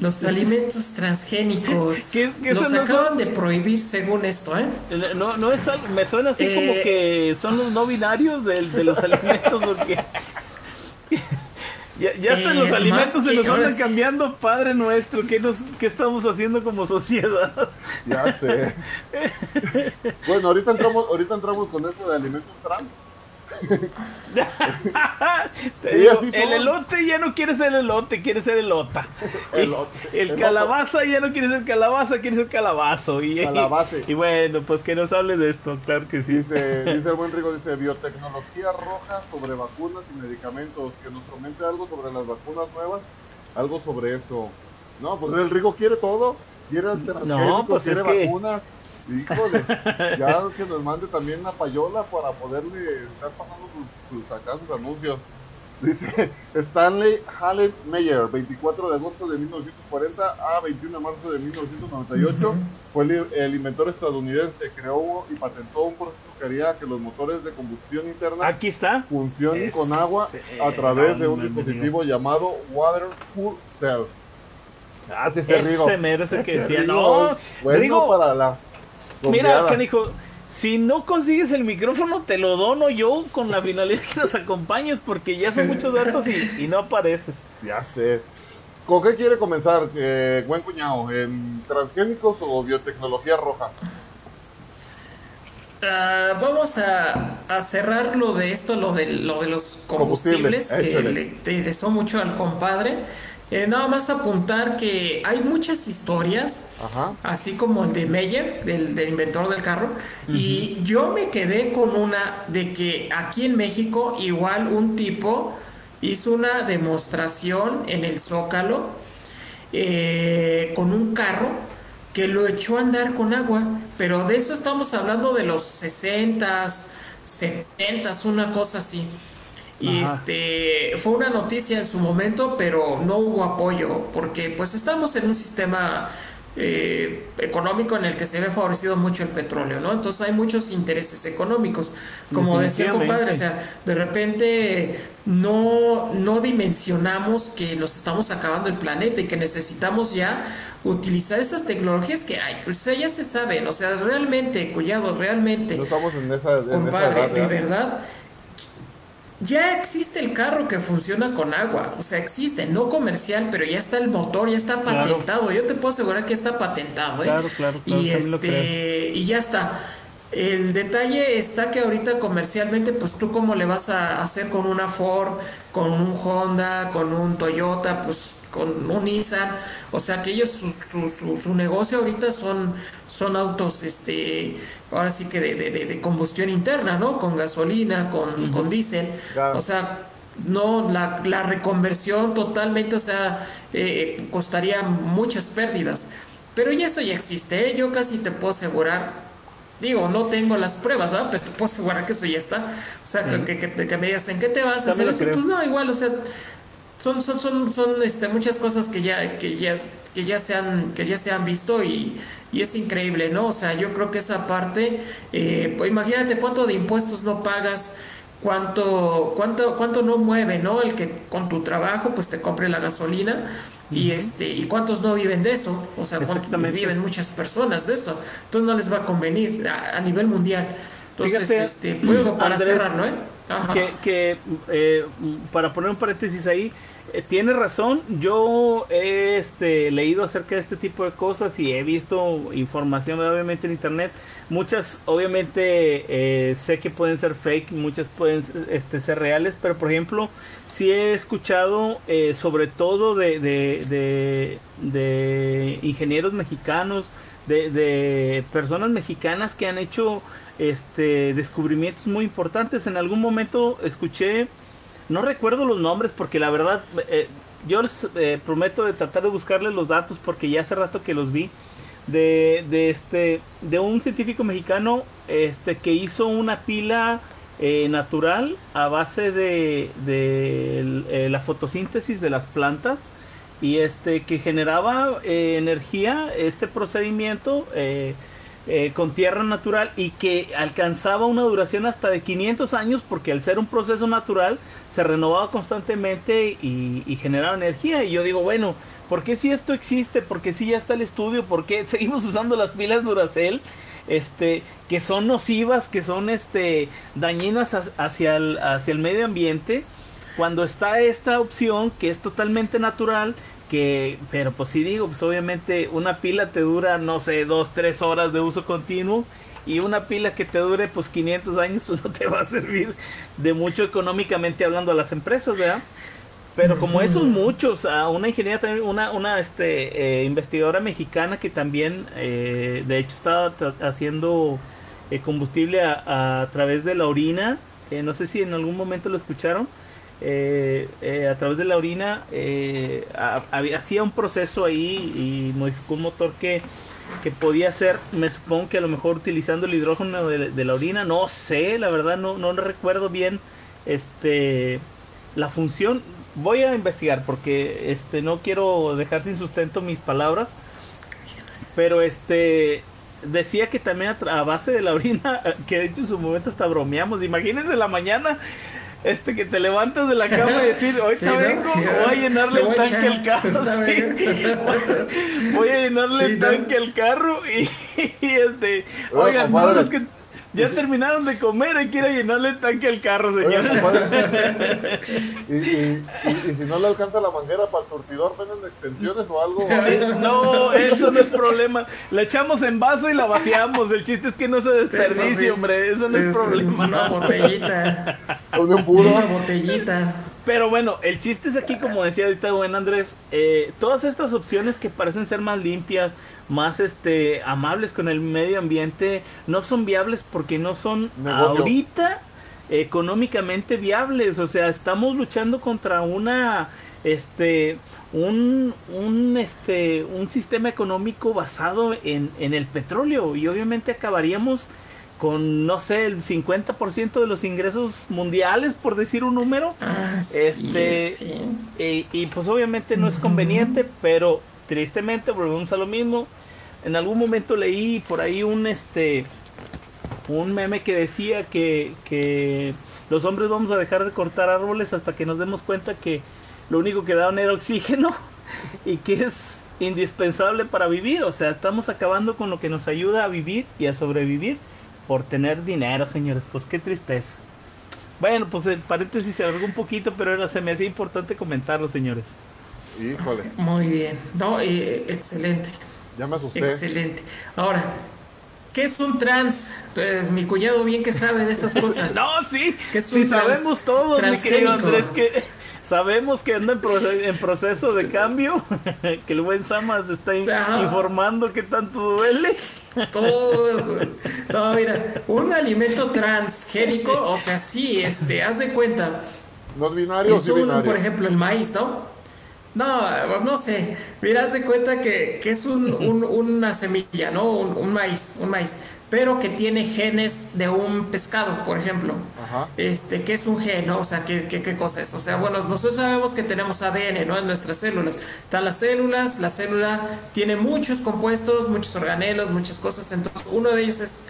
Los alimentos transgénicos. ¿Qué- qué los son los- acaban de prohibir según esto, ¿eh? No, no es me suena así como Eh. que son los no binarios de, de los alimentos porque ya, ya hasta Eh, los alimentos se que nos andan sí. cambiando, Padre nuestro, ¿qué, nos, ¿qué estamos haciendo como sociedad? Ya sé. bueno, ahorita entramos, ahorita entramos con eso de alimentos trans. Te digo, el elote ya no quiere ser elote, quiere ser elota. Elote, el elote. calabaza ya no quiere ser calabaza, quiere ser calabazo. Y, y bueno, pues que nos hable de esto, claro que sí. Dice, dice el buen Rigo, dice, biotecnología roja sobre vacunas y medicamentos. Que nos comente algo sobre las vacunas nuevas. Algo sobre eso. No, pues el Rigo quiere todo. Quiere alternativos, pues quiere es que- vacunas. Híjole, ya que nos mande también una payola para poderle estar pasando sus, sus, sus anuncios. Dice Stanley Hallen Meyer, 24 de agosto de 1940 a 21 de marzo de 1998. Fue el, el inventor estadounidense, creó y patentó un proceso que haría que los motores de combustión interna Aquí está. funcionen con agua a través de un dispositivo llamado Water Cool Cell. Ah, sí, ese Rigo. Ese mero es el que decía, no, bueno para la Mira, canijo, si no consigues el micrófono, te lo dono yo con la finalidad que nos acompañes, porque ya son muchos datos y, y no apareces. Ya sé. ¿Con qué quiere comenzar, eh, buen cuñado? ¿En transgénicos o biotecnología roja? Ah, vamos a, a cerrar lo de esto, lo de, lo de los combustibles, Combustible, que le interesó mucho al compadre. Eh, nada más apuntar que hay muchas historias, Ajá. así como el de Meyer, del, del inventor del carro, y yo me quedé con una de que aquí en México igual un tipo hizo una demostración en el Zócalo eh, con un carro que lo echó a andar con agua, pero de eso estamos hablando de los 60, 70, una cosa así. Y este fue una noticia en su momento, pero no hubo apoyo, porque pues estamos en un sistema eh, económico en el que se ve favorecido mucho el petróleo, ¿no? Entonces hay muchos intereses económicos. Como decía el compadre, o sea, de repente no, no dimensionamos que nos estamos acabando el planeta y que necesitamos ya utilizar esas tecnologías que hay, pues ya se saben, o sea, realmente, cuñado, realmente. No estamos en esa, compadre, de verdad ya existe el carro que funciona con agua, o sea, existe, no comercial, pero ya está el motor, ya está patentado. Yo te puedo asegurar que está patentado, ¿eh? Claro, claro, claro Y este y ya está. El detalle está que ahorita comercialmente, pues tú cómo le vas a hacer con una Ford, con un Honda, con un Toyota, pues con un Nissan. O sea que ellos, su, su, su, negocio ahorita son, son autos, este, ahora sí que de, de, de combustión interna, ¿no? Con gasolina, con, con diésel. O sea, no, la, la, reconversión totalmente, o sea, eh, costaría muchas pérdidas. Pero ya eso ya existe, ¿eh? yo casi te puedo asegurar Digo, no tengo las pruebas, ¿verdad? Pero te puedo asegurar que eso ya está. O sea, que, que, me digas, ¿en qué te vas a hacer eso? Pues no, igual, o sea, son, son, son, son este, muchas cosas que ya, que ya, que ya se han, que ya se han visto y, y es increíble, ¿no? O sea, yo creo que esa parte, eh, pues imagínate cuánto de impuestos no pagas cuánto, cuánto, cuánto no mueve, ¿no? El que con tu trabajo pues te compre la gasolina y este, y cuántos no viven de eso, o sea, viven muchas personas de eso, entonces no les va a convenir a, nivel mundial. Entonces, este, para cerrarlo, ¿eh? Que, que eh, para poner un paréntesis ahí, tiene razón, yo he este, leído acerca de este tipo de cosas y he visto información obviamente en internet. Muchas obviamente eh, sé que pueden ser fake, muchas pueden este, ser reales, pero por ejemplo sí he escuchado eh, sobre todo de, de, de, ingenieros mexicanos, de personas mexicanas que han hecho este, descubrimientos muy importantes. En algún momento escuché no recuerdo los nombres porque la verdad, eh, yo les eh, prometo de tratar de buscarles los datos porque ya hace rato que los vi. De, este de un científico mexicano este que hizo una pila eh, natural a base de, de la fotosíntesis de las plantas y este que generaba energía este procedimiento eh, con tierra natural y que alcanzaba una duración hasta de 500 años porque al ser un proceso natural se renovaba constantemente y, generaba energía. Y yo digo, bueno, ¿por qué si esto existe? ¿Por qué si ya está el estudio? ¿Por qué seguimos usando las pilas Duracell? Este, que son nocivas, que son este, dañinas hacia el, hacia el medio ambiente, cuando está esta opción que es totalmente natural, que, pero pues sí digo, pues obviamente una pila te dura, no sé, dos, tres horas de uso continuo y una pila que te dure pues 500 años pues no te va a servir de mucho económicamente hablando a las empresas, ¿verdad? Pero como esos muchos, a una ingeniera también, una, una este, eh, investigadora mexicana que también, eh, de hecho, estaba haciendo eh, combustible a, a, través de la orina. no sé si en algún momento lo escucharon eh, eh, a través de la orina eh, hacía un proceso ahí y modificó un motor que, que podía ser, me supongo que a lo mejor utilizando el hidrógeno de, la orina, no sé, la verdad no, no recuerdo bien este la función. Voy a investigar porque este no quiero dejar sin sustento mis palabras. Pero este decía que también a, base de la orina, que de hecho en su momento hasta bromeamos, imagínense la mañana este que te levantas de la cama y decir, hoy sí, vengo, voy a llenarle el tanque al carro, sí. voy a llenarle el tanque al carro y, este, oigan, no, es que ya terminaron de comer, hay que ir a llenarle el tanque al carro, señores. y, y, y, si no le alcanza la manguera para el surtidor, ¿venden extensiones o algo? No, eso no es problema. La echamos en vaso y la vaciamos. El chiste es que no se desperdicie, hombre. Eso no es problema. Una botellita. un. Una botellita. Pero bueno, el chiste es aquí, como decía ahorita buen Andrés, eh, todas estas opciones que parecen ser más limpias, más este amables con el medio ambiente no son viables porque no son ahorita económicamente viables o sea estamos luchando contra una este un, un, este, un sistema económico basado en, en el petróleo y obviamente acabaríamos con, no sé, el 50% de los ingresos mundiales, por decir un número. Ah, este, sí. Y, y, pues obviamente no es conveniente, pero tristemente volvemos a lo mismo. En algún momento leí por ahí un, este, un meme que decía que, que los hombres vamos a dejar de cortar árboles hasta que nos demos cuenta que lo único que daban era oxígeno y que es indispensable para vivir. O sea, estamos acabando con lo que nos ayuda a vivir y a sobrevivir por tener dinero, señores. Pues qué tristeza. Bueno, pues el paréntesis se alargó un poquito, pero era, se me hacía importante comentarlo, señores. Híjole. Muy bien. No, eh, excelente. Ya me asusté. Excelente. Ahora, ¿qué es un trans? Eh, mi cuñado bien que sabe de esas cosas. no, sí. ¿Qué es sí un trans- sabemos todos, mi querido? Andrés, que sabemos que anda en, proce- en proceso de cambio, que el buen Samas está in- Ajá. informando que tanto duele. Todo. No, mira, un alimento transgénico, o sea, sí, este, haz de cuenta. ¿No es binario o Es sí un, por ejemplo, el maíz, ¿no? No, no sé. Mira, de cuenta que, que es un, un- una semilla, ¿no? Un, un maíz, un maíz. Pero que tiene genes de un pescado, por ejemplo. Ajá. Este, ¿qué es un gen, no? O sea, ¿qué, qué, qué cosa es? O sea, bueno, nosotros sabemos que tenemos ADN, ¿no? En nuestras células. Están las células, la célula tiene muchos compuestos, muchos organelos, muchas cosas. Entonces, uno de ellos es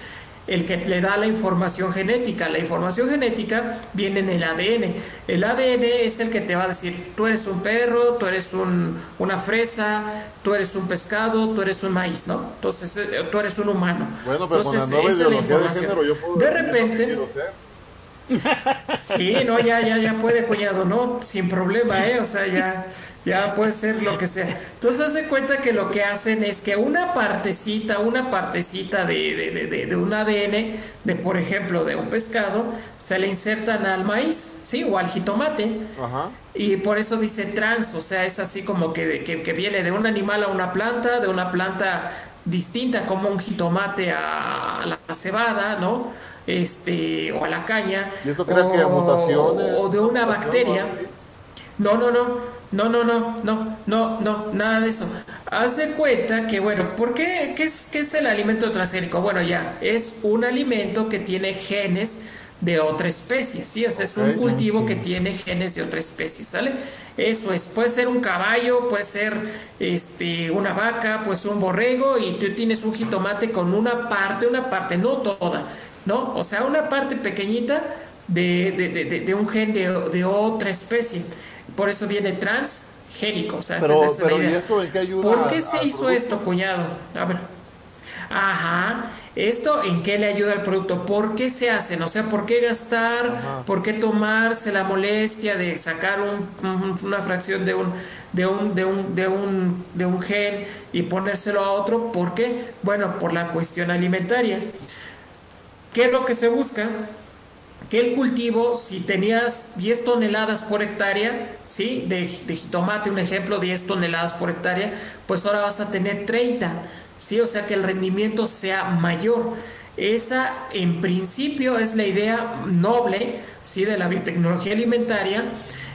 el que le da la información genética. La información genética viene en el ADN. El ADN es el que te va a decir, tú eres un perro, tú eres un, una fresa, tú eres un pescado, tú eres un maíz, ¿no? Entonces, eh, tú eres un humano. Bueno, pero con la Entonces, nueva esa es la ideología de género yo puedo repente. Sí, no, ya, ya, ya puede, cuñado, ¿no? Sin problema, ¿eh? O sea, ya, ya puede ser lo que sea. Entonces, haz de cuenta que lo que hacen es que una partecita, una partecita de, de, de, de- de un ADN, de por ejemplo, de un pescado, se le insertan al maíz, ¿sí? O al jitomate. Ajá. Y por eso dice trans, o sea, es así como que, que, que viene de un animal a una planta, de una planta distinta como un jitomate a la cebada, ¿no? este, o a la caña, o, de una bacteria. No, no, no. No, no, no, no, no, no, nada de eso. Haz de cuenta que, bueno, ¿por qué? ¿Qué es, qué es el alimento transgénico? Bueno, ya, es un alimento que tiene genes de otra especie, ¿sí? O sea, es un cultivo que tiene genes de otra especie, ¿sale? Eso es, puede ser un caballo, puede ser este, una vaca, puede ser un borrego y tú tienes un jitomate con una parte, una parte, no toda, ¿no? O sea, una parte pequeñita de, de- de- de- un gen de, de otra especie. Por eso viene transgénico, o sea, esa- Pero, esa es la pero ¿y idea. esto en qué ayuda? ¿Por qué se hizo producto? esto, cuñado? A ver. Ajá. ¿Esto en qué le ayuda al producto? ¿Por qué se hacen? O sea, ¿por qué gastar? Ajá. ¿Por qué tomarse la molestia de sacar un- un- una fracción de un, de, un, de, un, de, un, de un gen y ponérselo a otro? ¿Por qué? Bueno, por la cuestión alimentaria. ¿Qué es lo que se busca? que el cultivo, si tenías 10 toneladas por hectárea, ¿sí? De, jitomate, un ejemplo, 10 toneladas por hectárea, pues ahora vas a tener 30, ¿sí? O sea que el rendimiento sea mayor. Esa, en principio, es la idea noble, ¿sí? De la biotecnología alimentaria,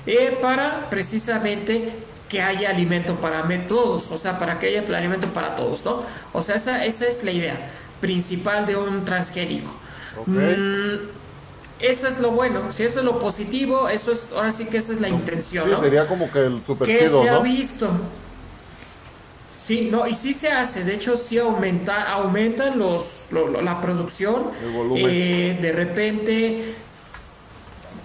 eh, para precisamente que haya alimento para todos, o sea, para que haya alimento para todos, ¿no? O sea, esa, esa es la idea principal de un transgénico. Ok. Mm, eso es lo bueno, si eso es lo positivo, eso es, ahora sí que esa es la intención, Sí, ¿no? sería como que el super ¿Qué chido, se ha ¿no? visto? Sí, no, y sí se hace, de hecho sí aumenta, aumentan los, lo- lo- la producción. El volumen. Eh, de repente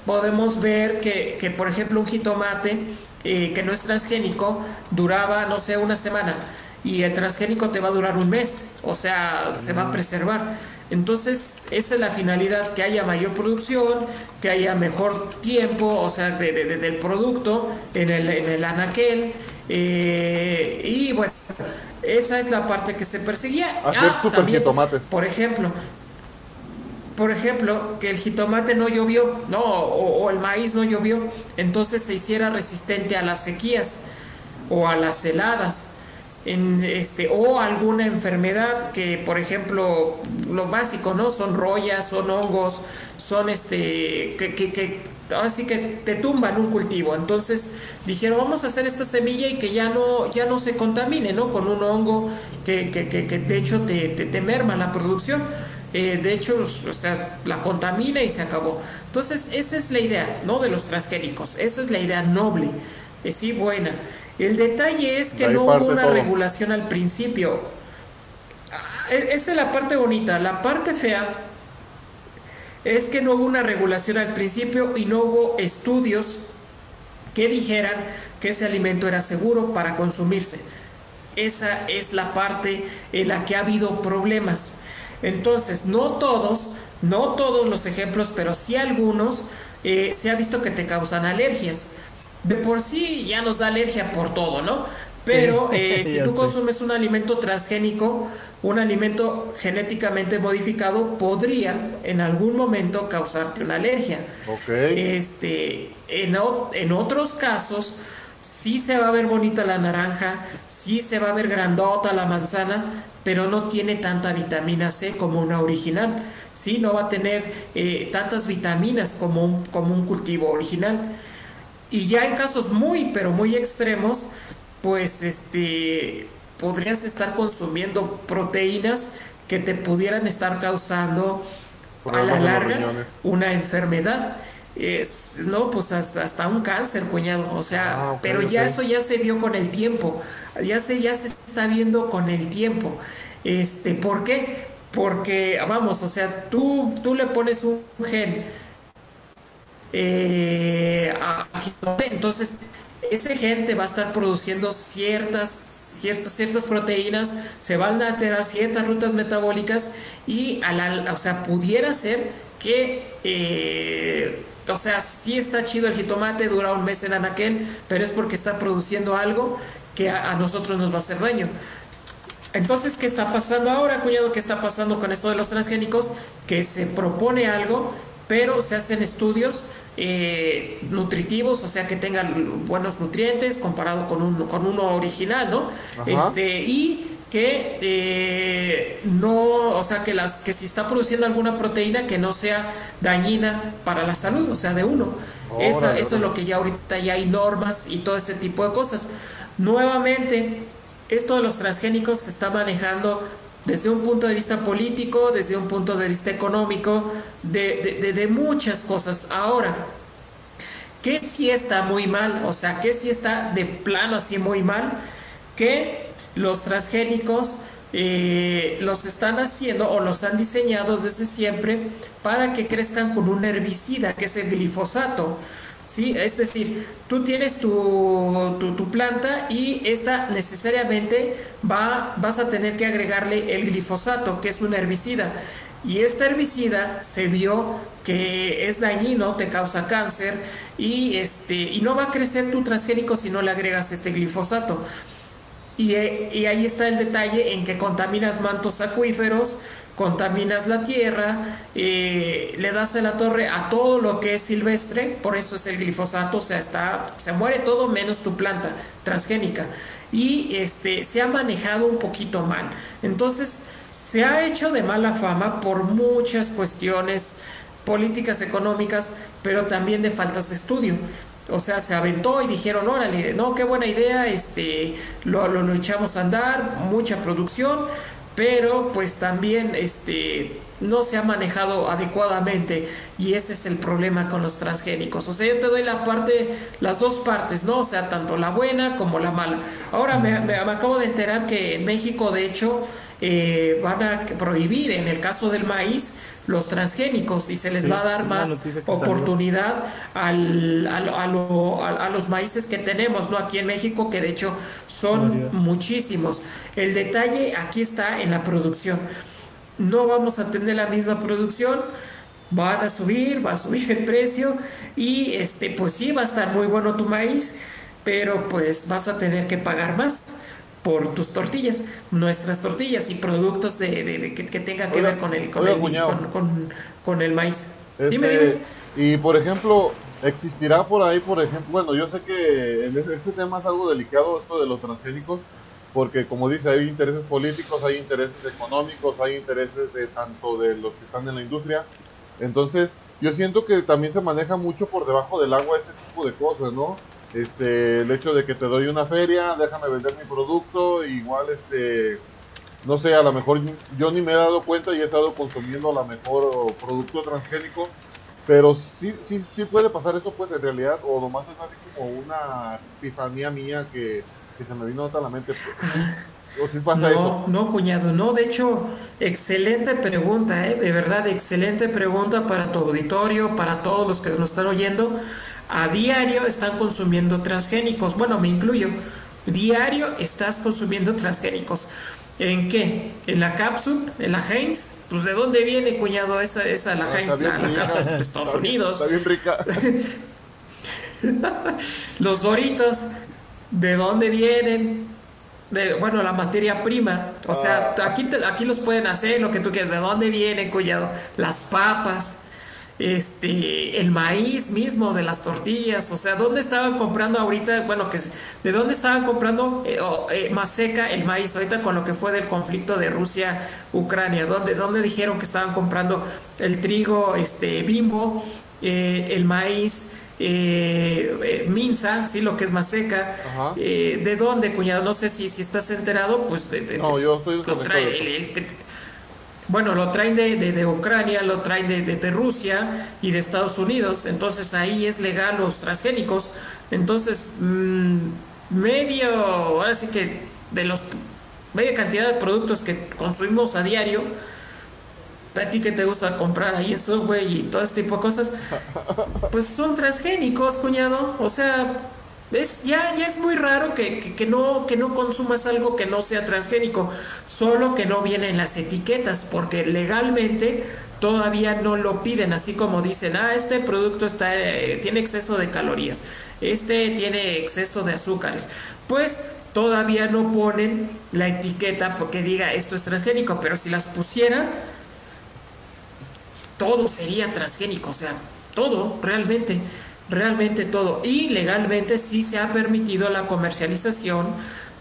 podemos ver que, que, por ejemplo, un jitomate eh, que no es transgénico duraba, no sé, una semana y el transgénico te va a durar un mes, o sea, se va a preservar. Entonces, esa es la finalidad, que haya mayor producción, que haya mejor tiempo, o sea, de- de- de- del producto en el, en el anaquel. eh, y bueno, esa es la parte que se perseguía. Hacer Ah, super también, jitomates. Por ejemplo, por ejemplo, que el jitomate no llovió, no, o, o el maíz no llovió, entonces se hiciera resistente a las sequías o a las heladas. En este, o alguna enfermedad que, por ejemplo, lo básico, ¿no? Son rollas, son hongos, son este, que, que- que ahora sí que te tumban un cultivo. Entonces dijeron, vamos a hacer esta semilla y que ya no, ya no se contamine, ¿no? Con un hongo que, que, que, de hecho te, te, merma la producción. Eh, de hecho, o sea, la contamina y se acabó. Entonces, esa es la idea, ¿no? De los transgénicos. Esa es la idea noble, es sí, buena. El detalle es que no hubo una regulación al principio. Ah, e, esa es la parte bonita. La parte fea es que no hubo una regulación al principio y no hubo estudios que dijeran que ese alimento era seguro para consumirse. Esa es la parte en la que ha habido problemas. Entonces, no todos, no todos los ejemplos, pero sí algunos, eh, se ha visto que te causan alergias. De por sí ya nos da alergia por todo, ¿no? Pero eh, si tú consumes un alimento transgénico, un alimento genéticamente modificado podría en algún momento causarte una alergia. Este, en, en otros casos, sí se va a ver bonita la naranja, sí se va a ver grandota la manzana, pero no tiene tanta vitamina C como una original. Sí, no va a tener eh, tantas vitaminas como un, como un cultivo original. Y ya en casos muy, pero muy extremos, pues este podrías estar consumiendo proteínas que te pudieran estar causando a la larga una enfermedad. Es, no, pues hasta, un cáncer, cuñado. O sea, ah, pero ya eso ya se vio con el tiempo. Ya se, ya se está viendo con el tiempo. Este, ¿por qué? Porque, vamos, o sea, tú, tú le pones un gen eh, entonces ese gen te va a estar produciendo ciertas ciertas, ciertas proteínas, se van a alterar ciertas rutas metabólicas y, a o sea, pudiera ser que, eh, o sea, sí está chido el jitomate, dura un mes en anaquel, pero es porque está produciendo algo que a, nosotros nos va a hacer daño. Entonces, ¿qué está pasando ahora, cuñado? ¿Qué está pasando con esto de los transgénicos? Que se propone algo, pero se hacen estudios eh, nutritivos, o sea que tengan buenos nutrientes comparado con, un, con uno original, ¿no? Este, y que eh, no, o sea que las que si está produciendo alguna proteína que no sea dañina para la salud, o sea de uno. eso es lo que ya ahorita ya hay normas y todo ese tipo de cosas. Nuevamente, esto de los transgénicos se está manejando desde un punto de vista político, desde un punto de vista económico, de, de, muchas cosas. Ahora, ¿qué si está muy mal? O sea, ¿qué si está de plano así muy mal? Que los transgénicos eh, los están haciendo o los han diseñado desde siempre para que crezcan con un herbicida, que es el glifosato. ¿Sí? Es decir, tú tienes tu, tu, planta y esta necesariamente va, vas a tener que agregarle el glifosato, que es un herbicida. Y este herbicida se vio que es dañino, te causa cáncer y, este, y no va a crecer tu transgénico si no le agregas este glifosato. Y, y ahí está el detalle en que contaminas mantos acuíferos, contaminas la tierra, eh, le das en la torre a todo lo que es silvestre, por eso es el glifosato, o sea, está, se muere todo menos tu planta transgénica. Y este, se ha manejado un poquito mal. Entonces, se ha hecho de mala fama por muchas cuestiones políticas económicas, pero también de faltas de estudio. O sea, se aventó y dijeron, órale, no, qué buena idea, este, lo, lo echamos a andar, mucha producción, pero pues también este no se ha manejado adecuadamente y ese es el problema con los transgénicos. O sea, yo te doy la parte, las dos partes, ¿no? O sea, tanto la buena como la mala. Ahora me, me, acabo de enterar que en México, de hecho, eh, van a prohibir en el caso del maíz los transgénicos y se les va a dar más oportunidad al, a, a, los maíces que tenemos ¿no? aquí en México, que de hecho son muchísimos. El detalle aquí está en la producción. No vamos a tener la misma producción, van a subir, va a subir el precio y este pues sí va a estar muy bueno tu maíz, pero pues vas a tener que pagar más por tus tortillas, nuestras tortillas y productos de, que, tengan que ver con el, con, el con, el maíz. dime, este, dime. Y por ejemplo, existirá por ahí, por ejemplo, bueno, yo sé que en ese, tema es algo delicado esto de los transgénicos, porque como dice, hay intereses políticos, hay intereses económicos, hay intereses de tanto de los que están en la industria. Entonces, yo siento que también se maneja mucho por debajo del agua este tipo de cosas, ¿no? Este, el hecho de que te doy una feria, déjame vender mi producto, igual este, no sé, a lo mejor yo ni me he dado cuenta y he estado consumiendo a lo mejor producto transgénico, pero sí, sí, sí puede pasar eso pues en realidad, o nomás es así como una epifanía mía que, que se me vino a la mente. ¿O si pasa no, no, cuñado, no. De hecho, excelente pregunta, ¿eh? de verdad, excelente pregunta para tu auditorio, para todos los que nos están oyendo. A diario están consumiendo transgénicos. Bueno, me incluyo. Diario estás consumiendo transgénicos. ¿En qué? ¿En la Capsup? ¿En la Heinz? Pues de dónde viene, cuñado, esa, esa la ah, Heinz, la, la Capsup de Estados Unidos. Está bien rica. Los Doritos, ¿de dónde vienen? De, bueno, la materia prima. O sea, ah. aquí, aquí los pueden hacer lo que tú quieras. ¿De dónde vienen, cuñado? Las papas este, el maíz mismo de las tortillas, o sea, ¿dónde estaban comprando ahorita? Bueno, que ¿de dónde estaban comprando eh, eh, más seca el maíz ahorita con lo que fue del conflicto de Rusia-Ucrania? ¿Dónde, ¿Dónde dijeron que estaban comprando el trigo, este, bimbo, eh, el maíz? minza, sí, lo que es más seca. ¿De dónde, cuñado? No sé si, si estás enterado, pues de, no, yo estoy bueno, lo traen de, de, Ucrania, lo traen de, de, Rusia y de Estados Unidos, entonces ahí es legal los transgénicos. Entonces, mmm, medio, ahora sí que de los media cantidad de productos que consumimos a diario, a ti que te gusta comprar ahí eso, güey, y todo este tipo de cosas, pues son transgénicos, cuñado. O sea, es, ya, ya es muy raro que, no, que no consumas algo que no sea transgénico, solo que no viene en las etiquetas, porque legalmente todavía no lo piden, así como dicen, ah, este producto está, eh, tiene exceso de calorías, este tiene exceso de azúcares. Pues todavía no ponen la etiqueta porque diga esto es transgénico, pero si las pusieran, todo sería transgénico, o sea, todo realmente realmente todo. Y legalmente sí se ha permitido la comercialización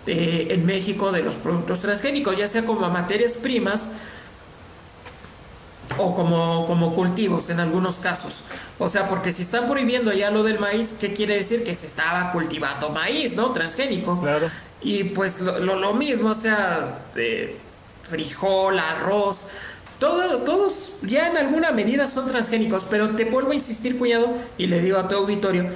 eh, en México de los productos transgénicos, ya sea como materias primas o como, como cultivos en algunos casos. O sea, porque si están prohibiendo ya lo del maíz, ¿qué quiere decir? Que se estaba cultivando maíz, ¿no? Transgénico. Claro. Y pues lo, lo, mismo, o sea, frijol, arroz, todos ya en alguna medida son transgénicos, pero te vuelvo a insistir, cuñado, y le digo a tu auditorio,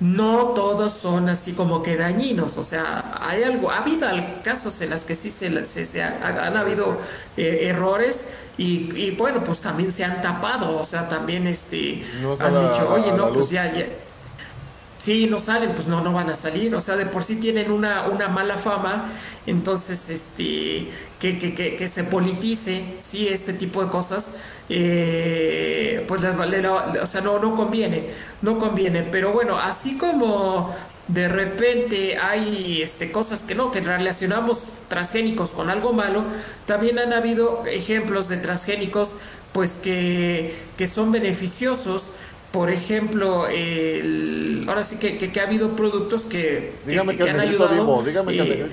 no todos son así como que dañinos, o sea, hay algo, ha habido casos en las que sí se, se, han habido eh, errores y, bueno, pues también se han tapado, o sea, también este han dicho, oye, no, pues ya, ya Sí, no salen, pues no, no van a salir. O sea, de por sí tienen una, una mala fama. Entonces, este, que, que, que, que se politice, sí, este tipo de cosas, eh, pues o sea, no, no conviene, no conviene. Pero bueno, así como de repente hay este, cosas que no, que relacionamos transgénicos con algo malo, también han habido ejemplos de transgénicos, pues que, que son beneficiosos por ejemplo, el, ahora sí que, que, ha habido productos que, dígame que, han ayudado. dígame que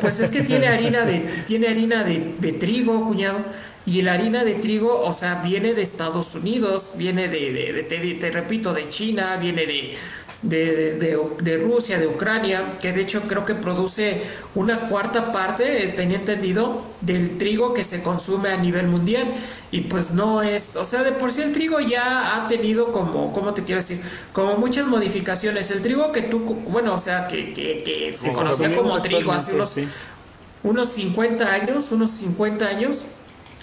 Pues es que tiene harina de, tiene harina de, trigo, cuñado. Y la harina de trigo, o sea, viene de Estados Unidos, viene de te, repito, de China, viene de, de, de, Rusia, de Ucrania, que de hecho creo que produce una cuarta parte, eh, tenía entendido, del trigo que se consume a nivel mundial. Y pues no es, o sea, de por sí el trigo ya ha tenido como, ¿cómo te quiero decir? Como muchas modificaciones. El trigo que tú, bueno, o sea, que, que, se conocía como trigo hace unos, unos 50 años, unos 50 años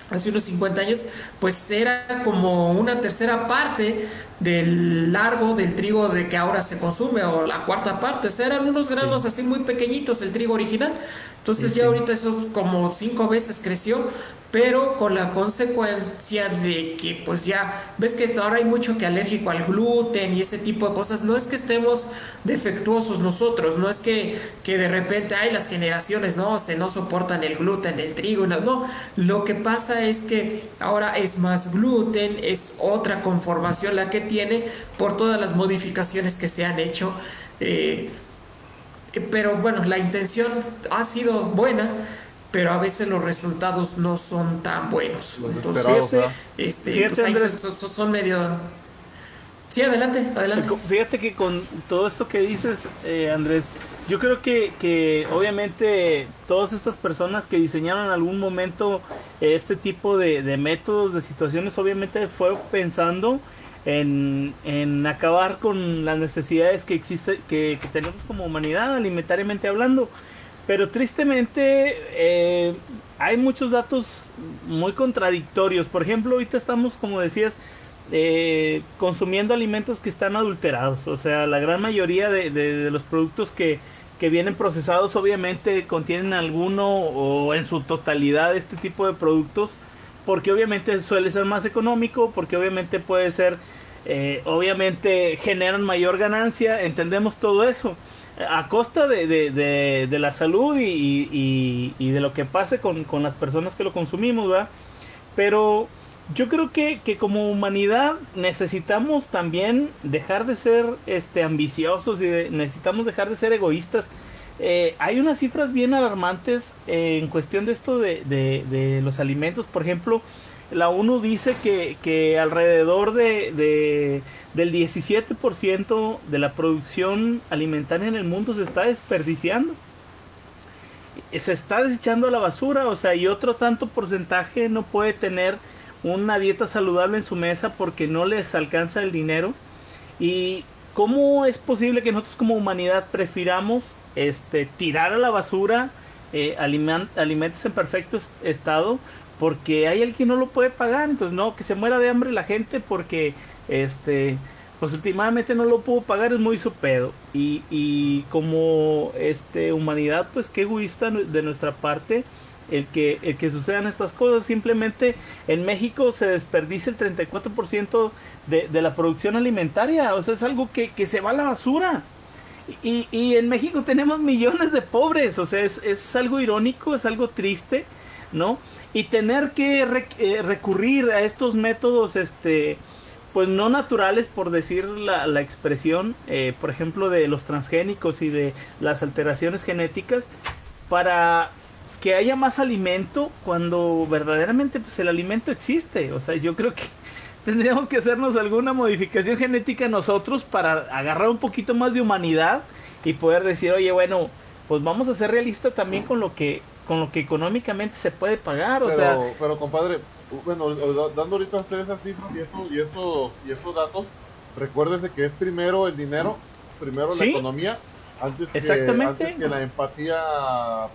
hace unos 50 años, pues era como una tercera parte del largo del trigo de que ahora se consume o la cuarta parte, o sea, eran unos granos así muy pequeñitos el trigo original. Entonces ya ahorita eso como cinco veces creció, pero con la consecuencia de que pues ya ves que ahora hay mucho que alérgico al gluten y ese tipo de cosas, no es que estemos defectuosos nosotros, no es que, que de repente hay las generaciones, no, se no soportan el gluten del trigo, no, no, lo que pasa es que ahora es más gluten, es otra conformación la que tiene por todas las modificaciones que se han hecho. Eh, pero bueno, la intención ha sido buena pero a veces los resultados no son tan buenos. Entonces, este, Fíjate, pues ahí Andrés. son, son- son medio... Sí, adelante, adelante. Fíjate que con todo esto que dices, eh, Andrés, yo creo que, que obviamente todas estas personas que diseñaron en algún momento este tipo de, de métodos, de situaciones, obviamente fue pensando en, acabar con las necesidades que existe, que, tenemos como humanidad, alimentariamente hablando. Pero tristemente eh, hay muchos datos muy contradictorios. Por ejemplo, ahorita estamos, como decías, eh, consumiendo alimentos que están adulterados. O sea, la gran mayoría de, de- de los productos que, que vienen procesados obviamente contienen alguno o en su totalidad este tipo de productos. Porque obviamente suele ser más económico, porque obviamente puede ser, eh, obviamente generan mayor ganancia, entendemos todo eso. A costa de, de- de- la salud y, y- de lo que pase con, con las personas que lo consumimos, ¿verdad? Pero yo creo que, que como humanidad necesitamos también dejar de ser este, ambiciosos y necesitamos dejar de ser egoístas. Eh, hay unas cifras bien alarmantes en cuestión de esto de- de los alimentos. Por ejemplo, la ONU dice que, que alrededor de, de- del 17% de la producción alimentaria en el mundo se está desperdiciando se está desechando a la basura, o sea, y otro tanto porcentaje no puede tener una dieta saludable en su mesa porque no les alcanza el dinero. ¿Y cómo es posible que nosotros como humanidad prefiramos este, tirar a la basura eh, alimen- alimentos en perfecto est- estado porque hay alguien que no lo puede pagar? Entonces, no, que se muera de hambre la gente porque este pues últimamente no lo pudo pagar, es muy su pedo. Y, y como este humanidad, pues qué egoísta de nuestra parte el que, el que sucedan estas cosas. Simplemente en México se desperdicia el 34% de, de la producción alimentaria. O sea, es algo que, que se va a la basura. Y, y en México tenemos millones de pobres. O sea, es, es algo irónico, es algo triste, ¿no? Y tener que eh, recurrir a estos métodos, este pues no naturales por decir la, la expresión, eh, por ejemplo, de los transgénicos y de las alteraciones genéticas, para que haya más alimento cuando verdaderamente pues, el alimento existe. O sea, yo creo que tendríamos que hacernos alguna modificación genética nosotros para agarrar un poquito más de humanidad y poder decir, oye, bueno, pues vamos a ser realistas también con lo que con lo que económicamente se puede pagar, o pero, sea, pero compadre, bueno, da- dando ahorita a ustedes esas cifras y estos, y estos, y estos datos, recuérdese que es primero el dinero, primero la economía, antes que, Exactamente. antes que la empatía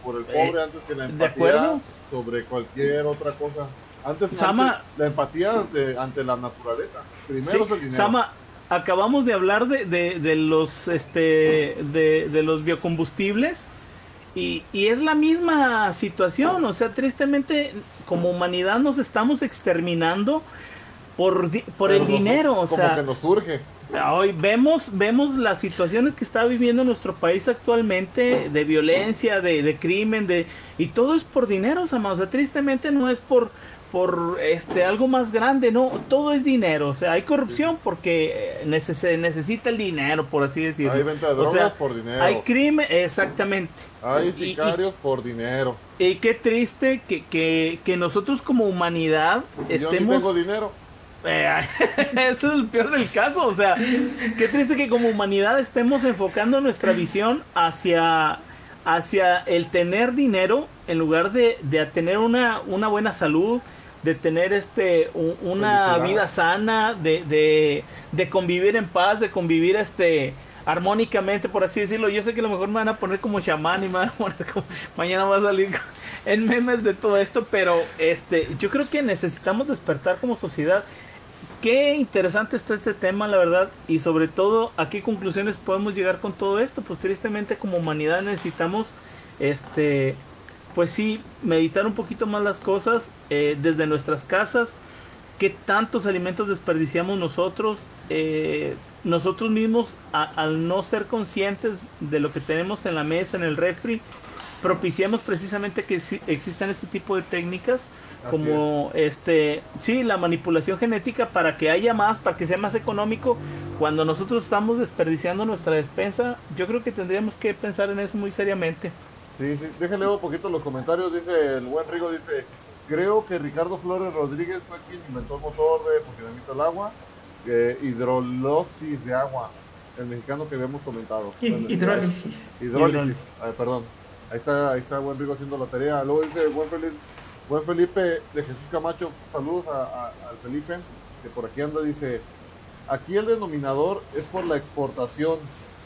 por el Eh, pobre, antes que la empatía sobre cualquier otra cosa. Antes, Sama- antes la empatía ante, ante la naturaleza. Primero Sí, es el dinero. Sama, acabamos de hablar de, de- de los este de, de los biocombustibles y, y es la misma situación, o sea, tristemente como humanidad nos estamos exterminando por, di- por Pero el nos- dinero, o como sea, que nos surge. Hoy vemos, vemos las situaciones que está viviendo nuestro país actualmente de violencia, de, de crimen, de y todo es por dinero, Sama. O sea, tristemente no es por por este algo más grande, no, todo es dinero. O sea, hay corrupción porque eh, neces- se necesita el dinero, por así decirlo. Hay venta de O drogas sea, por dinero. Hay crimen, exactamente. Hay y- y- sicarios por dinero. Y qué triste que, que, que nosotros como humanidad Yo estemos tengo dinero. eh, Eso es el peor del caso, o sea, qué triste que como humanidad estemos enfocando nuestra visión hacia, hacia el tener dinero en lugar de, de tener una, una buena salud, de tener este una vida sana, de, de, de convivir en paz, de convivir este armónicamente, por así decirlo. Yo sé que a lo mejor me van a poner como chamán y me van a poner como mañana va a salir en memes de todo esto, pero este yo creo que necesitamos despertar como sociedad. Qué interesante está este tema, la verdad, y sobre todo a qué conclusiones podemos llegar con todo esto. Pues tristemente como humanidad necesitamos, este, pues sí, meditar un poquito más las cosas eh, desde nuestras casas. Qué tantos alimentos desperdiciamos nosotros, eh, nosotros mismos a- al no ser conscientes de lo que tenemos en la mesa, en el refri, propiciamos precisamente que existan este tipo de técnicas como este sí la manipulación genética para que haya más para que sea más económico cuando nosotros estamos desperdiciando nuestra despensa yo creo que tendríamos que pensar en eso muy seriamente Sí, sí, déjenle un poquito los comentarios, dice el buen Rigo, dice, creo que Ricardo Flores Rodríguez fue quien inventó el motor de funcionamiento del agua, eh, hidrolosis de agua, el mexicano que habíamos comentado. Bueno, Hidrólisis. Hidrólisis, perdón. Ahí está, ahí está buen Rigo haciendo la tarea. Luego dice buen Felipe, buen Felipe de Jesús Camacho, saludos a- a- al Felipe, que por aquí anda, dice, aquí el denominador es por la exportación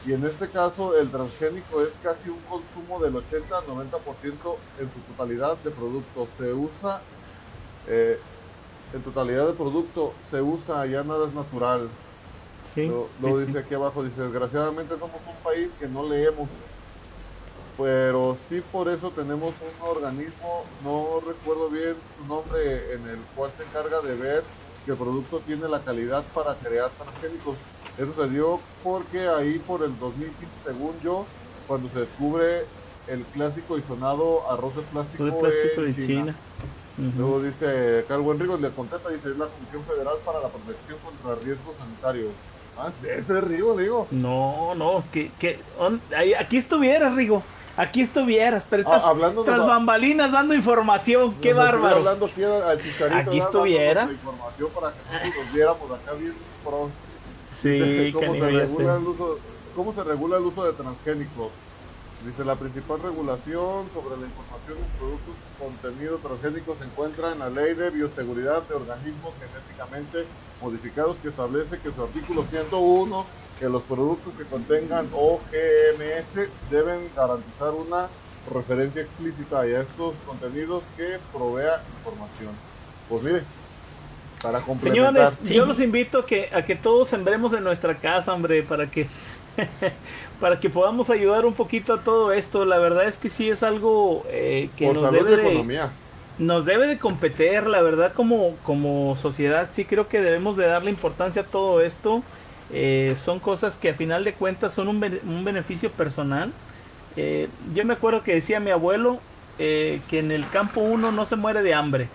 y en este caso el transgénico es casi un consumo del 80-90% en su totalidad de producto. Se usa, eh, en totalidad de producto, se usa, ya nada es natural. Sí, sí. dice aquí abajo, dice, desgraciadamente somos un país que no leemos, pero sí por eso tenemos un organismo, no recuerdo bien su nombre, en el cual se encarga de ver que el producto tiene la calidad para crear transgénicos. Eso se dio porque ahí por el 2015, según yo, cuando se descubre el clásico y sonado arroz de plástico, en de China. Ujú. Luego dice Carl Enrico, le contesta, dice, es la Comisión Federal para la Protección contra Riesgos Sanitarios. Ah, ese es Rigo, digo. No, no, es que, que on- ahí- aquí estuvieras, Rigo. Aquí estuvieras, pero Ah, estás hablando de tras ba- bambalinas dando información. Qué bárbaro. hablando aquí al Aquí ¿verdad? estuviera. Dándonos la información para que nosotros nos viéramos acá bien pros. Sí, ¿Cómo, canijo, se regula el uso, ¿Cómo se regula el uso de transgénicos? Dice, la principal regulación sobre la información en productos contenido transgénico se encuentra en la Ley de Bioseguridad de Organismos Genéticamente Modificados que establece que su artículo 101 que los productos que contengan OGMS deben garantizar una referencia explícita a estos contenidos que provea información. Pues mire, para complementar. Señores, Sí. yo los invito a que, a que todos sembremos en nuestra casa, hombre, para que para que podamos ayudar un poquito a todo esto. La verdad es que sí es algo eh, que por nos debe de, economía. nos debe de competir, la verdad como, como sociedad sí creo que debemos de darle importancia a todo esto. Eh, son cosas que a final de cuentas son un, un beneficio personal. Eh, yo me acuerdo que decía mi abuelo eh, que en el campo uno no se muere de hambre.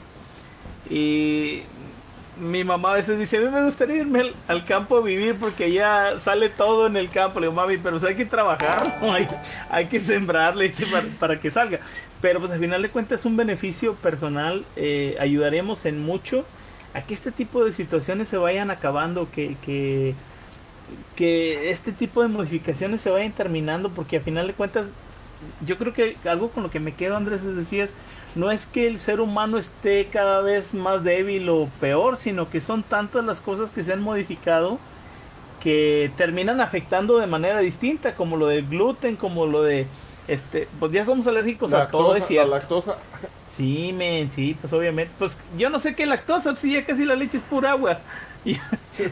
Y mi mamá a veces dice, a mí me gustaría irme al, campo a vivir porque ya sale todo en el campo. Le digo, mami, pero pues hay que trabajar, hay, que sembrarle para, para que salga. Pero pues al final de cuentas es un beneficio personal. eh, ayudaremos en mucho a que este tipo de situaciones se vayan acabando, que, que, que este tipo de modificaciones se vayan terminando, porque al final de cuentas yo creo que algo con lo que me quedo, Andrés, es decías, no es que el ser humano esté cada vez más débil o peor, sino que son tantas las cosas que se han modificado que terminan afectando de manera distinta, como lo del gluten, como lo de este, pues ya somos alérgicos a todo, es Lactosa- la cierto. lactosa, Sí, men, sí, pues obviamente. Pues yo no sé qué lactosa, si ya casi la leche es pura agua. Y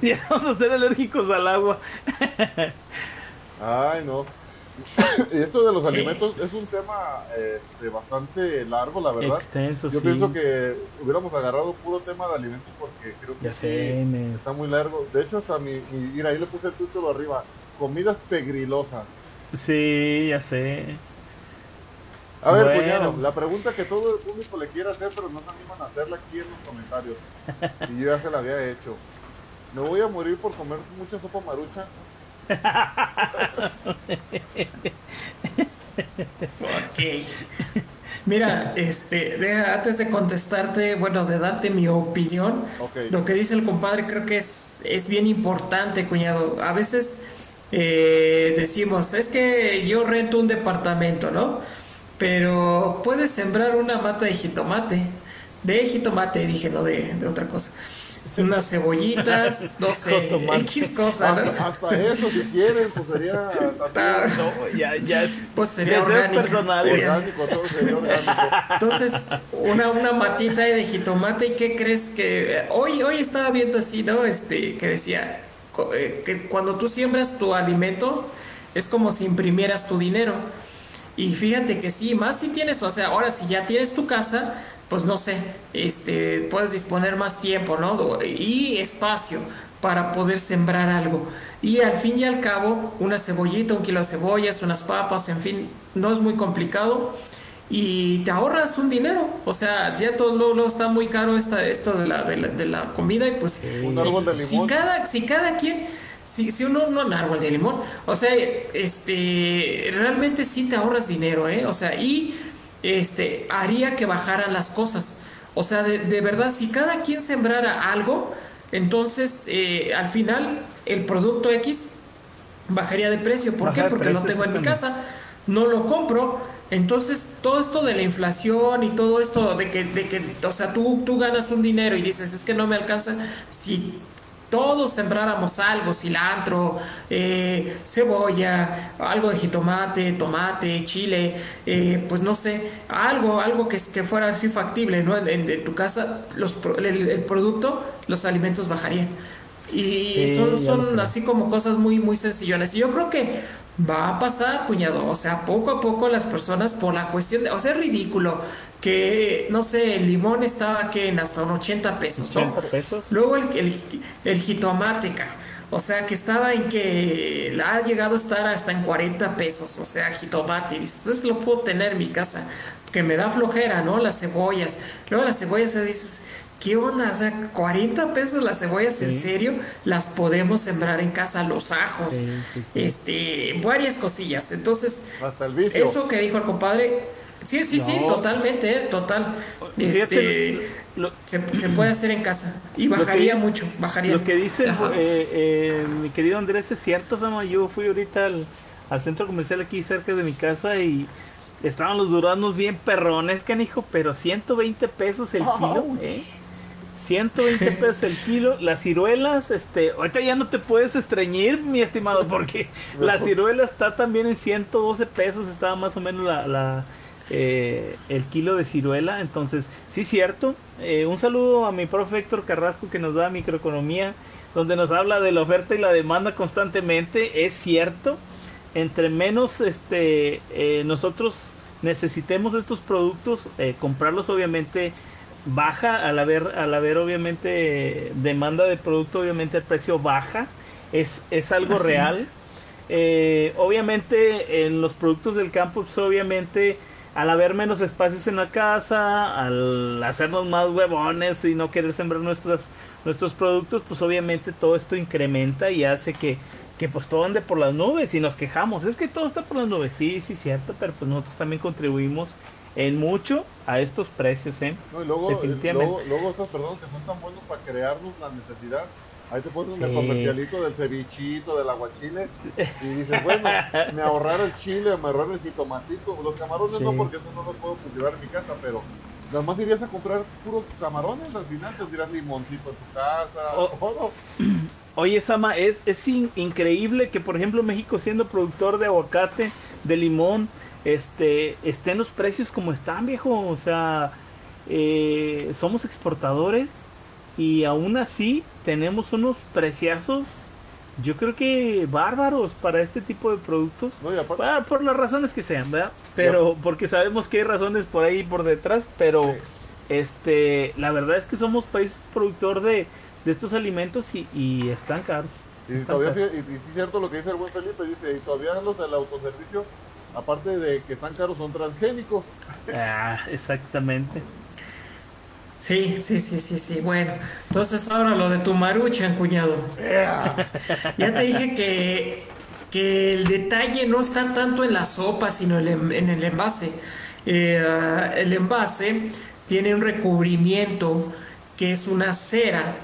ya vamos a ser alérgicos al agua. Ay, no. Y esto de los Sí. alimentos es un tema este, bastante largo, la verdad. Extenso, Yo sí. pienso que hubiéramos agarrado puro tema de alimentos porque creo que Ya sí sé, está muy largo. De hecho, hasta mi, mi- mira, ahí le puse el título arriba. Comidas pegrilosas. Sí, ya sé. A ver, Bueno. cuñado, la pregunta que todo el público le quiere hacer, pero no se animan a hacerla aquí en los comentarios. Y yo ya se la había hecho. ¿Me voy a morir por comer mucha sopa marucha? Ok. Mira, este, antes de contestarte, bueno, de darte mi opinión, lo que dice el compadre creo que es, es bien importante, cuñado. A veces eh, decimos, es que yo rento un departamento, ¿no? Pero puedes sembrar una mata de jitomate. De jitomate, dije, no de, de otra cosa. Unas cebollitas, no sé. X cosa, ¿no? Hasta, hasta eso, si quieren, pues sería No, ya, ya es. Pues sería orgánico. personales. sería- orgánico, todo sería orgánico. Entonces, una, una matita de jitomate, ¿y qué crees que hoy, hoy estaba viendo así, ¿no? Este, que decía co- eh, que cuando tú siembras tu alimento es como si imprimieras tu dinero. Y fíjate que sí, más si tienes, o sea, ahora si ya tienes tu casa, pues no sé, este, puedes disponer más tiempo, ¿no? Y espacio para poder sembrar algo. Y al fin y al cabo, una cebollita, un kilo de cebollas, unas papas, en fin, no es muy complicado y te ahorras un dinero. O sea, ya todo luego, luego está muy caro esta, esto de la, de la, de la comida y pues Un si, árbol de si limón. cada, si cada quien si, si uno no un árbol de limón, o sea, este, realmente sí te ahorras dinero, ¿eh? O sea, y este, haría que bajaran las cosas. O sea, de, de verdad, si cada quien sembrara algo, entonces eh, al final el producto X bajaría de precio. ¿Por qué? Porque lo tengo en mi casa, no lo compro. Entonces, todo esto de la inflación y todo esto de que, de que o sea, tú, tú ganas un dinero y dices, es que no me alcanza, si todos sembráramos algo, cilantro, eh, cebolla, algo de jitomate, tomate, chile, eh, pues no sé, algo, algo que, que fuera así factible, ¿no? En, tu casa, los, el, producto, los alimentos bajarían. Y son, son así como cosas muy, muy sencillones. Y yo creo que va a pasar, cuñado. O sea, poco a poco las personas, por la cuestión de. O sea, es ridículo que, no sé, el limón estaba que en hasta un 80 pesos, ¿no? pesos? Luego el, el, el jitomate, O sea, que estaba en que ha llegado a estar hasta en 40 pesos. O sea, jitomate. Y pues lo puedo tener en mi casa. Que me da flojera, ¿no? Las cebollas. Luego las cebollas, dices ¿Qué onda? O sea, 40 pesos las cebollas, ¿en serio? Las podemos sembrar en casa, los ajos, este, varias cosillas. Entonces, eso que dijo el compadre, sí, sí, sí, totalmente, eh, total. Este, se, puede hacer en casa y bajaría mucho, bajaría. Lo que dice eh, eh, mi querido Andrés es cierto, Sama. Yo fui ahorita al, al centro comercial aquí cerca de mi casa y estaban los duraznos bien perrones, canijo, pero 120 pesos el kilo, ¿eh? 120 pesos el kilo. Las ciruelas, este, ahorita ya no te puedes estreñir, mi estimado, porque la ciruela está también en 112 pesos, estaba más o menos la, eh, el kilo de ciruela. Entonces, sí, cierto. Eh, un saludo a mi profe Héctor Carrasco que nos da microeconomía, donde nos habla de la oferta y la demanda constantemente. Es cierto. Entre menos este, eh, nosotros necesitemos estos productos, comprarlos obviamente baja al haber al haber obviamente demanda de producto obviamente el precio baja es, es algo real eh, obviamente en los productos del campo pues, obviamente al haber menos espacios en la casa al hacernos más huevones y no querer sembrar nuestros nuestros productos pues obviamente todo esto incrementa y hace que que pues todo ande por las nubes y nos quejamos es que todo está por las nubes sí sí cierto pero pues nosotros también contribuimos en mucho a estos precios, ¿eh? No, y luego, luego, luego estos personas que son tan buenos para crearnos la necesidad. Ahí te pones el comercialito del cevichito, del aguachile, y dices, bueno, me ahorrar el chile, me ahorrar el jitomatito. Los camarones no, porque eso no los puedo cultivar en mi casa, pero nada más irías a comprar puros camarones, al final te dirás limoncito en tu casa. Oye, Sama, es, es increíble que, por ejemplo, México siendo productor de aguacate, de limón, este, estén los precios como están, viejo. O sea, eh, somos exportadores y aún así tenemos unos preciazos, yo creo que bárbaros para este tipo de productos. Ah, por las razones que sean, ¿verdad? Pero porque sabemos que hay razones por ahí por detrás, pero este, la verdad es que somos país productor de, de estos alimentos y, están caros. Y, todavía, y, es cierto lo que dice el buen Felipe, dice, y todavía los del autoservicio aparte de que están caros, son transgénicos. Ah, exactamente. Sí, sí, sí, sí, sí. Bueno, entonces ahora lo de tu maruchan, cuñado. ya te dije que, que el detalle no está tanto en la sopa, sino en el envase. Eh, el envase tiene un recubrimiento que es una cera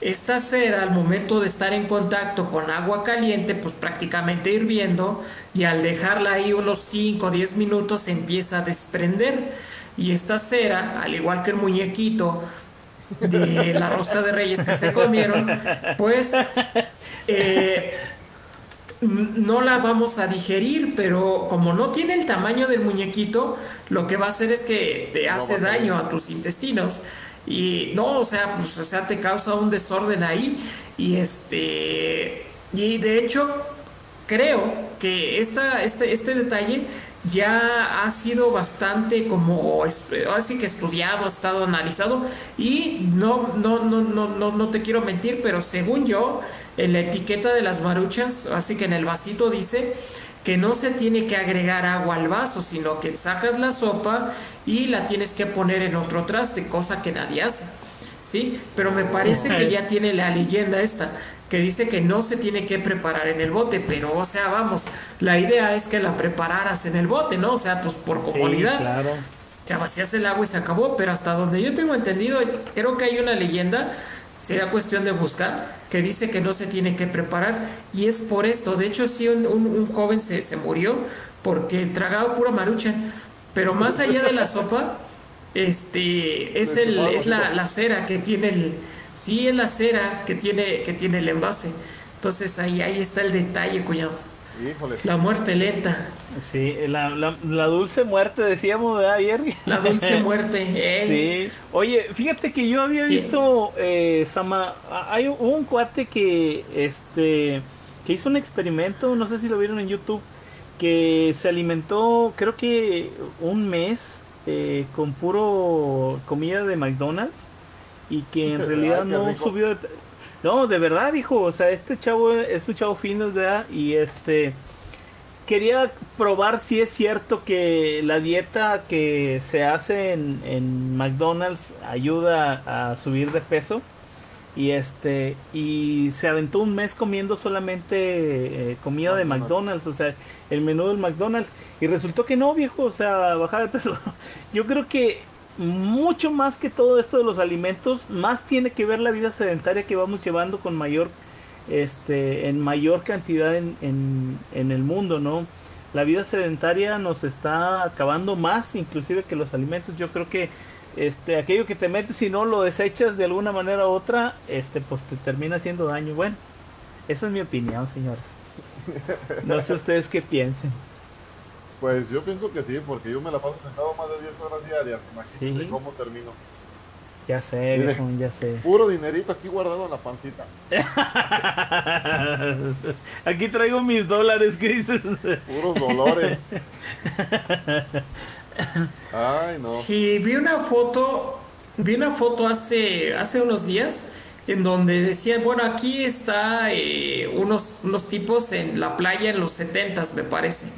esta cera al momento de estar en contacto con agua caliente, pues prácticamente hirviendo, y al dejarla ahí unos 5 o 10 minutos se empieza a desprender. Y esta cera, al igual que el muñequito de la rosca de reyes que se comieron, pues eh, no la vamos a digerir, pero como no tiene el tamaño del muñequito, lo que va a hacer es que te hace daño a tus intestinos. Y no, o sea, pues, o sea, te causa un desorden ahí. Y este. Y de hecho, creo que esta, este, este detalle ya ha sido bastante como ahora sí que estudiado, ha estado analizado y no, no, no, no, no, no te quiero mentir, pero según yo, en la etiqueta de las maruchas, así que en el vasito dice que no se tiene que agregar agua al vaso, sino que sacas la sopa y la tienes que poner en otro traste, cosa que nadie hace. ¿sí? Pero me parece que ya tiene la leyenda esta, que dice que no se tiene que preparar en el bote, pero o sea, vamos, la idea es que la prepararas en el bote, ¿no? O sea, pues por comodidad. claro. Ya vacías el agua y se acabó, pero hasta donde yo tengo entendido, creo que hay una leyenda, sería cuestión de buscar, que dice que no se tiene que preparar, y es por esto. De hecho, sí, un, un- un joven se, se murió porque tragaba pura maruchan, pero más allá de la sopa, este, es, el, es la, la cera que tiene el, sí, es la cera que tiene, que tiene el envase. Entonces ahí, ahí está el detalle, cuñado. Híjole. La muerte lenta, Sí, la, la, la dulce muerte decíamos ¿verdad, ayer. la dulce muerte. ey. Sí. Oye, fíjate que yo había Sí. visto, eh, Sama, a- hay un- un cuate que, este, que hizo un experimento, no sé si lo vieron en YouTube, que se alimentó, creo que un mes eh, con puro comida de McDonald's y que en Ay, realidad qué no subió. de- No, de verdad, hijo, o sea, este chavo es un chavo fino, ¿verdad? Y este quería probar si es cierto que la dieta que se hace en, en McDonald's ayuda a subir de peso. Y este y se aventó un mes comiendo solamente eh, comida de McDonald's. McDonald's, o sea, el menú del McDonald's. Y resultó que no, viejo, o sea, bajar de peso. Yo creo que mucho más que todo esto de los alimentos, más tiene que ver la vida sedentaria que vamos llevando con mayor este, en mayor cantidad en, en, el mundo, ¿no? La vida sedentaria nos está acabando más, inclusive que los alimentos. Yo creo que este, aquello que te metes y no lo desechas de alguna manera u otra, este, pues te termina haciendo daño. Bueno, esa es mi opinión, señores. No sé ustedes qué piensen. Pues yo pienso que sí, porque yo me la paso sentado más de 10 horas diarias. Imagínate Sí. cómo termino. Ya sé, Mire. viejo, ya sé. Puro dinerito aquí guardado en la pancita. Aquí traigo mis dólares, ¿qué dices? Puros dolores. Ay, no. Sí, vi una foto, vi una foto hace, hace unos días en donde decían, bueno, aquí está eh, unos, unos tipos en la playa en los setentas, me parece.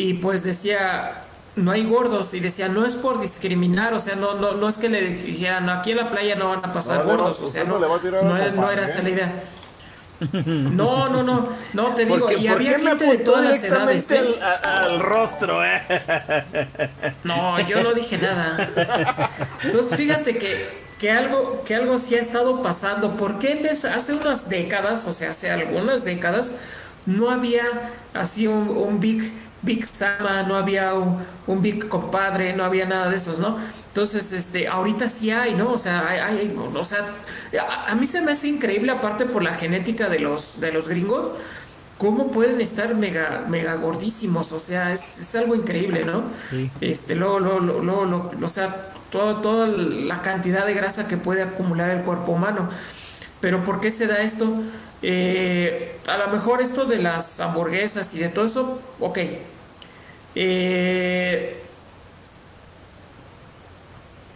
Y pues decía, no hay gordos. Y decía, no es por discriminar, o sea, no, no, no es que le dijeran, "No, aquí en la playa no van a pasar No le va- gordos. O sea, no no, era, no Copán, era esa la idea. No, no, no, no, te digo, Porque- y ¿por había gente de todas las edades. ¿eh? al, a- al rostro, eh? No, yo no dije nada. Entonces, fíjate que, que algo, que algo sí ha estado pasando. ¿Por qué en vez- hace unas décadas, o sea, hace algunas décadas, no había así un, un Big, Big Sama, no había un, un Big Compadre, no había nada de esos, ¿no? Entonces, este, ahorita sí hay, ¿no? O sea, hay, hay- o sea, a, a mí se me hace increíble, aparte por la genética de los, de los gringos, cómo pueden estar mega, mega gordísimos, o sea, es, es algo increíble, ¿no? Sí. Este, luego, luego, luego, luego, luego, o sea, todo- toda la cantidad de grasa que puede acumular el cuerpo humano. Pero ¿por qué se da esto? Eh, a lo mejor esto de las hamburguesas y de todo eso, ok. Eh,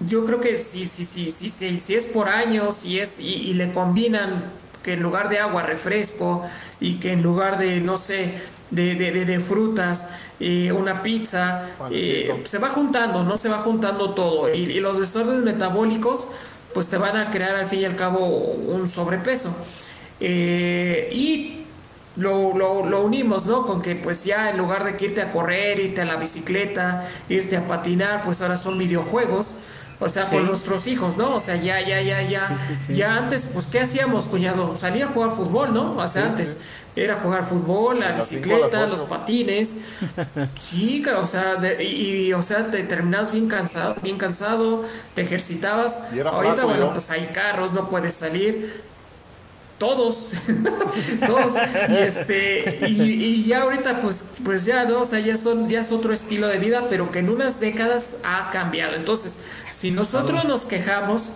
yo creo que si, si, si, si, si, si es por años y, es, y, y le combinan que en lugar de agua refresco y que en lugar de, no sé, de, de, de- de frutas, eh, una pizza, eh, se va juntando, ¿no? Se va juntando todo. Y, y los desórdenes metabólicos, pues te van a crear al fin y al cabo un sobrepeso. Eh, y lo, lo, lo unimos, ¿no? Con que pues ya en lugar de que irte a correr, irte a la bicicleta, irte a patinar, pues ahora son videojuegos. O sea, con Sí. nuestros hijos, ¿no? O sea, ya, ya, ya, ya. Sí, sí. Ya antes, pues, ¿qué hacíamos, cuñado? Salir a jugar fútbol, ¿no? O sea, antes. Era jugar fútbol, la bicicleta, los patines. Sí, o sea, de- y, y, o sea, te terminabas bien cansado, bien cansado, te ejercitabas. Ahorita, bueno, pues hay carros, no puedes salir. Todos, todos, y este, y, y ya ahorita pues, pues ya no, o sea, ya son, ya es otro estilo de vida, pero que en unas décadas ha cambiado. Entonces, si nosotros nos quejamos,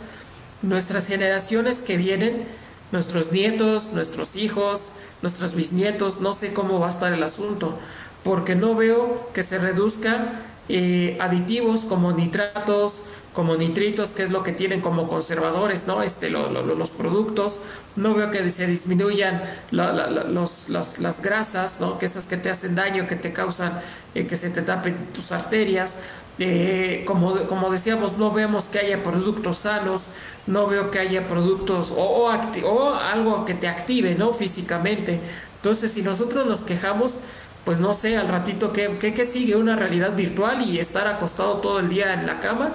nuestras generaciones que vienen, nuestros nietos, nuestros hijos, nuestros bisnietos, no sé cómo va a estar el asunto, porque no veo que se reduzcan eh, aditivos como nitratos, como nitritos, que es lo que tienen como conservadores, ¿no? Este, lo- lo- lo- los productos, no veo que se disminuyan la- la- la- los, las, las grasas, ¿no? Que esas que te hacen daño, que te causan eh, que se te tapen tus arterias, eh, como, como decíamos, no vemos que haya productos sanos, no veo que haya productos o, o, algo que te active, ¿no? Físicamente. Entonces, si nosotros nos quejamos, pues no sé, al ratito, ¿qué, qué, sigue? ¿Una realidad virtual y estar acostado todo el día en la cama?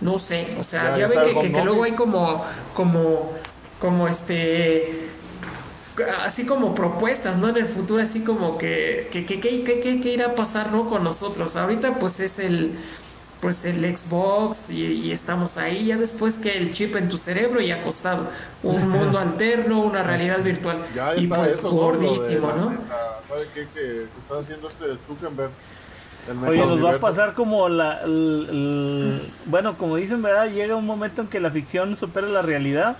No sé, o sea, ya, ven que, que, luego hay como, como, como este así como propuestas, ¿no? En el futuro, así como que, que, que, que, irá a pasar, ¿no? Con nosotros. Ahorita pues es el, pues el Xbox y, estamos ahí, ya después que el chip en tu cerebro y acostado, un mundo alterno, una realidad virtual. y pues gordísimo, ¿no? ¿Sabe qué? Que está haciendo este Zuckerberg. Oye, nos va a pasar como la... bueno, como dicen, ¿verdad? Llega un momento en que la ficción supera la realidad.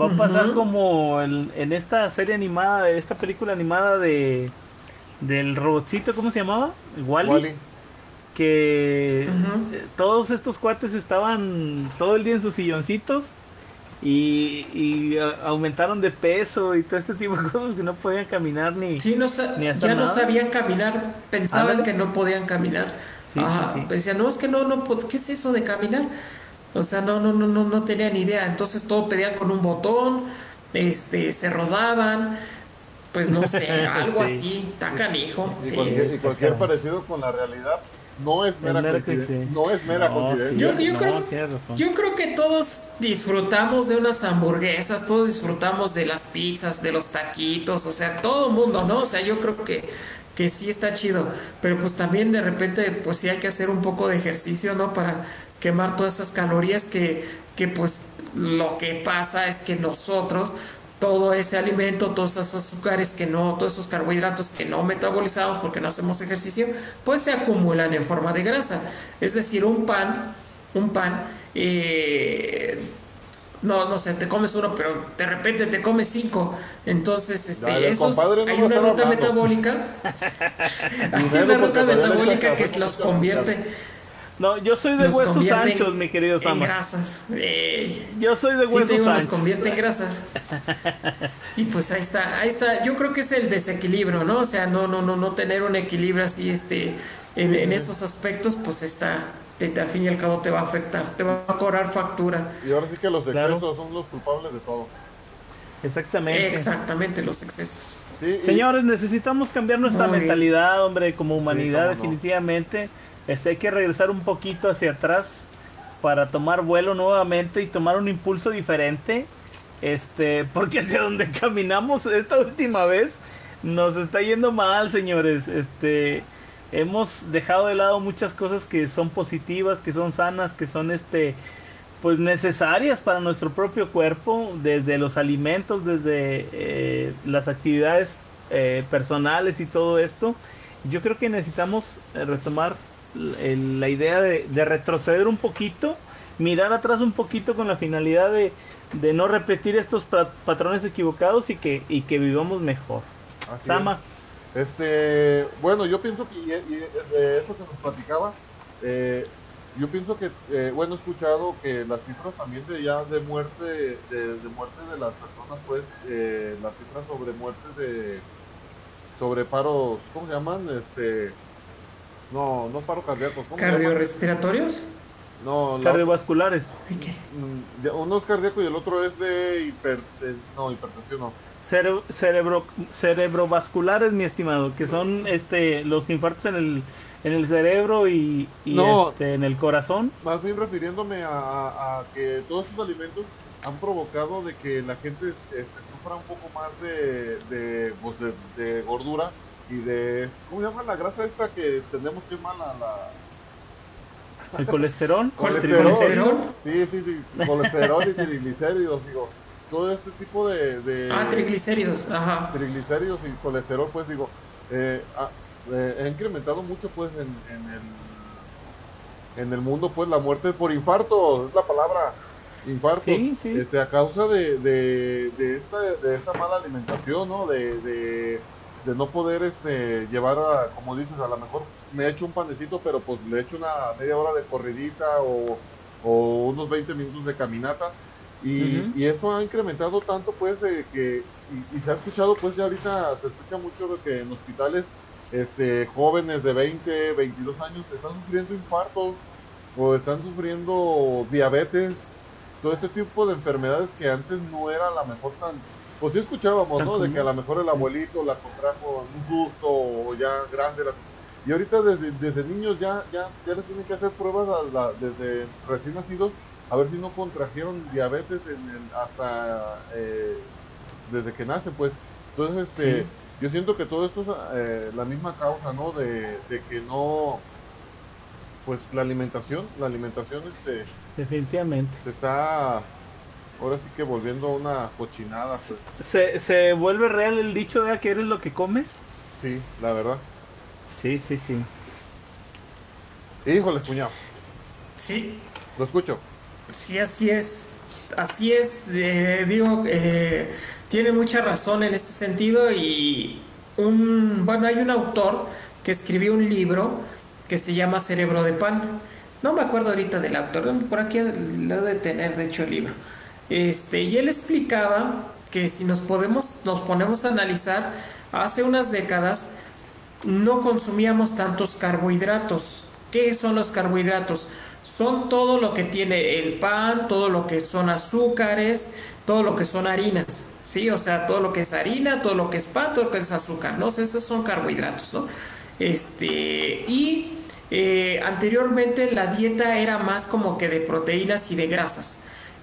Va a pasar como en, en esta serie animada, esta película animada de del robotcito, ¿cómo se llamaba? Wally. -E que eh, todos estos cuates estaban todo el día en sus silloncitos y, aumentaron de peso y todo este tipo de cosas que no podían caminar ni, sí, no ya no sabían caminar pensaban que no podían caminar. Sí, decían no es que no no qué es eso de caminar o sea no no no no no tenían idea entonces todo pedían con un botón este se rodaban pues no sé algo así tacan hijo y, cualquier, y cualquier parecido con la realidad no es mera coincidencia. No es mera coincidencia. Yo, creo, que todos disfrutamos de unas hamburguesas, todos disfrutamos de las pizzas, de los taquitos, o sea, todo el mundo, ¿no? O sea, yo creo que, que sí está chido, pero pues también de repente, pues sí hay que hacer un poco de ejercicio, ¿no? Para quemar todas esas calorías que, que pues lo que pasa es que nosotros todo ese alimento, todos esos azúcares que no, todos esos carbohidratos que no metabolizamos porque no hacemos ejercicio, pues se acumulan en forma de grasa. Es decir, un pan, un pan, eh, no, no sé, te comes uno, pero de repente te comes cinco. Entonces, este, hay una ruta metabólica, hay una ruta metabólica que los convierte no, yo soy de huesos anchos, mi querido Sama. En grasas. Eh, yo soy de huesos anchos. Nos convierte en grasas. y pues ahí está, ahí está. Yo creo que es el desequilibrio, ¿no? O sea, no, no, no, no tener un equilibrio así, este, en, esos aspectos, pues está, te, al fin y al cabo te va a afectar, te va a cobrar factura. Y ahora sí que los excesos son los culpables de todo. Exactamente. Exactamente, los excesos. Señores, necesitamos cambiar nuestra mentalidad, hombre, como humanidad, definitivamente. Este, hay que regresar un poquito hacia atrás para tomar vuelo nuevamente y tomar un impulso diferente. Este, porque hacia donde caminamos esta última vez nos está yendo mal, señores. Este, hemos dejado de lado muchas cosas que son positivas, que son sanas, que son este pues necesarias para nuestro propio cuerpo, desde los alimentos, desde eh, las actividades eh, personales y todo esto. Yo creo que necesitamos eh, retomar la idea de, retroceder un poquito, mirar atrás un poquito con la finalidad de, no repetir estos patrones equivocados y que, y que vivamos mejor. Sama. Este, bueno, yo pienso que de eso que nos platicaba, eh, yo pienso que, eh, bueno, he escuchado que las cifras también de ya de muerte, de, muerte de las personas, pues, eh, las cifras sobre muertes de, sobre paros, ¿cómo se llaman? Este, no, no paro cardíaco. ¿Cardiorrespiratorios? No, cardiovasculares. ¿Qué? Mm, uno es cardíaco y el otro es de hiper, no, hipertensión no. cerebro, cerebrovasculares, mi estimado, que son este los infartos en el en el cerebro y, este, en el corazón. Más bien refiriéndome a, que todos estos alimentos han provocado de que la gente este, sufra un poco más de, de, pues, de gordura y de, ¿cómo se llama la grasa esta que tenemos que mala la... ¿El colesterol? ¿Colesterol? Sí, sí, sí, colesterol y triglicéridos, digo, todo este tipo de... de ah, triglicéridos, ajá. Triglicéridos y colesterol, pues digo, eh, ha, eh, incrementado mucho pues en, en, el, en el mundo pues la muerte por infarto, es la palabra, infarto, sí, sí. Este, a causa de, de, de, esta, de esta mala alimentación, ¿no? de, de no poder este, llevar a, como dices, a lo mejor me he hecho un panecito, pero pues le echo una media hora de corridita o, unos 20 minutos de caminata. Y, y, esto ha incrementado tanto pues que, y, se ha escuchado pues ya ahorita se escucha mucho de que en hospitales este, jóvenes de 20, 22 años están sufriendo infartos o están sufriendo diabetes, todo este tipo de enfermedades que antes no era la mejor tan... Pues sí escuchábamos, ¿no? De que a lo mejor el abuelito la contrajo en un susto o ya grande. Y ahorita desde, desde niños ya, ya, ya les tienen que hacer pruebas desde recién nacidos a ver si no contrajeron diabetes en hasta eh, desde que nace, pues. Entonces, este, yo siento que todo esto es eh, la misma causa, ¿no? De, que no, pues la alimentación, la alimentación, este, definitivamente, se está, ahora sí que volviendo una cochinada. Pues. ¿Se, ¿Se vuelve real el dicho de que eres lo que comes? Sí, la verdad. Sí, sí, sí. Híjole, cuñado. Sí. Lo escucho. Sí, así es. Así es. Eh, digo, eh, tiene mucha razón en este sentido y un, bueno, hay un autor que escribió un libro que se llama Cerebro de Pan. No me acuerdo ahorita del autor, por aquí lo de tener, de hecho, el libro. Este, y él explicaba que si nos podemos, nos ponemos a analizar, hace unas décadas no consumíamos tantos carbohidratos. ¿Qué son los carbohidratos? Son todo lo que tiene el pan, todo lo que son azúcares, todo lo que son harinas. ¿sí? O sea, todo lo que es harina, todo lo que es pan, todo lo que es azúcar, ¿no? esos son carbohidratos, ¿no? Este, y eh, anteriormente la dieta era más como que de proteínas y de grasas.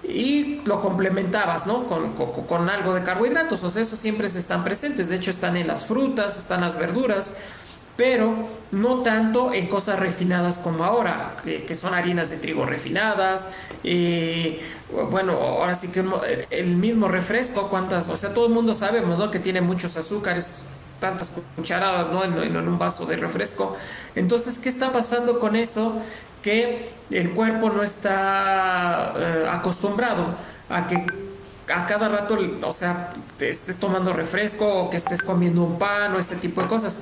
Y lo complementabas, ¿no? Con, con, algo de carbohidratos, o sea, esos siempre están presentes. De hecho, están en las frutas, están las verduras pero no tanto en cosas refinadas como ahora, que, son harinas de trigo refinadas, eh, bueno, ahora sí que el mismo refresco, cuántas, o sea, todo el mundo sabemos, ¿no? Que tiene muchos azúcares, tantas cucharadas, ¿no? En, un vaso de refresco. Entonces, ¿qué está pasando con eso? Que el cuerpo no está eh, acostumbrado a que a cada rato, o sea, te estés tomando refresco o que estés comiendo un pan o este tipo de cosas.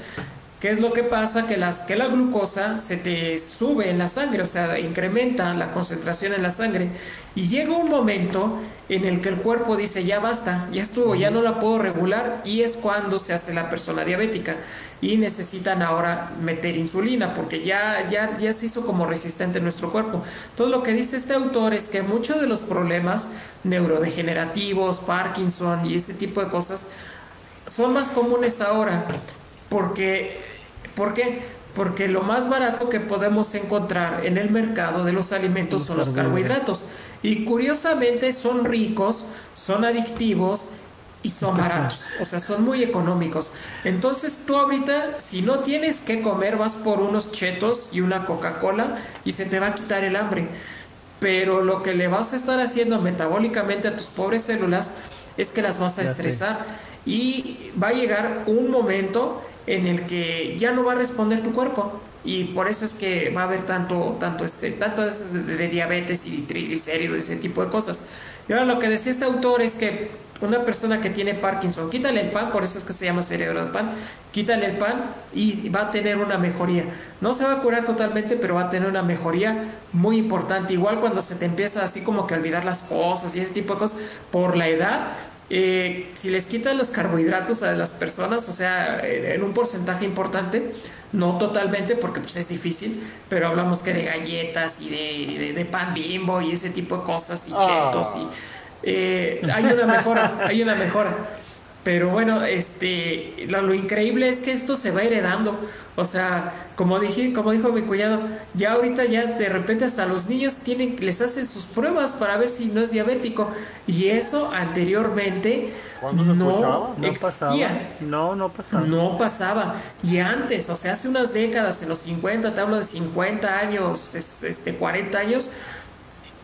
¿Qué es lo que pasa? Que, las, que la glucosa se te sube en la sangre, o sea, incrementa la concentración en la sangre. Y llega un momento en el que el cuerpo dice, ya basta, ya estuvo, ya no la puedo regular. Y es cuando se hace la persona diabética. Y necesitan ahora meter insulina, porque ya, ya, ya se hizo como resistente en nuestro cuerpo. Todo lo que dice este autor es que muchos de los problemas neurodegenerativos, Parkinson y ese tipo de cosas son más comunes ahora porque ¿Por qué? Porque lo más barato que podemos encontrar en el mercado de los alimentos son los carbohidratos. Y curiosamente son ricos, son adictivos y son baratos. O sea, son muy económicos. Entonces tú ahorita, si no tienes que comer, vas por unos chetos y una Coca-Cola y se te va a quitar el hambre. Pero lo que le vas a estar haciendo metabólicamente a tus pobres células es que las vas a estresar. Y va a llegar un momento en el que ya no va a responder tu cuerpo. Y por eso es que va a haber tanto tanto este tanto de, diabetes y triglicéridos ese tipo de cosas. Y ahora lo que decía este autor es que una persona que tiene Parkinson quítale el pan por eso es que se llama cerebro de pan quítale el pan y va a tener una mejoría. No se va a curar totalmente pero va a tener una mejoría muy importante. Igual cuando se te empieza así como que olvidar las cosas y ese tipo de cosas por la edad eh, si les quitan los carbohidratos a las personas, o sea, en un porcentaje importante, no totalmente porque pues es difícil, pero hablamos que de galletas y de, pan bimbo y ese tipo de cosas y ah. chetos y eh, hay una mejora, hay una mejora. Pero bueno, este, lo, increíble es que esto se va heredando. O sea, como dije, como dijo mi cuñado, ya ahorita ya de repente hasta los niños tienen, les hacen sus pruebas para ver si no es diabético. Y eso anteriormente no, existía. No, no pasaba. No pasaba. Y antes, o sea, hace unas décadas, en los 50, te hablo de 50 años, este, 40 años,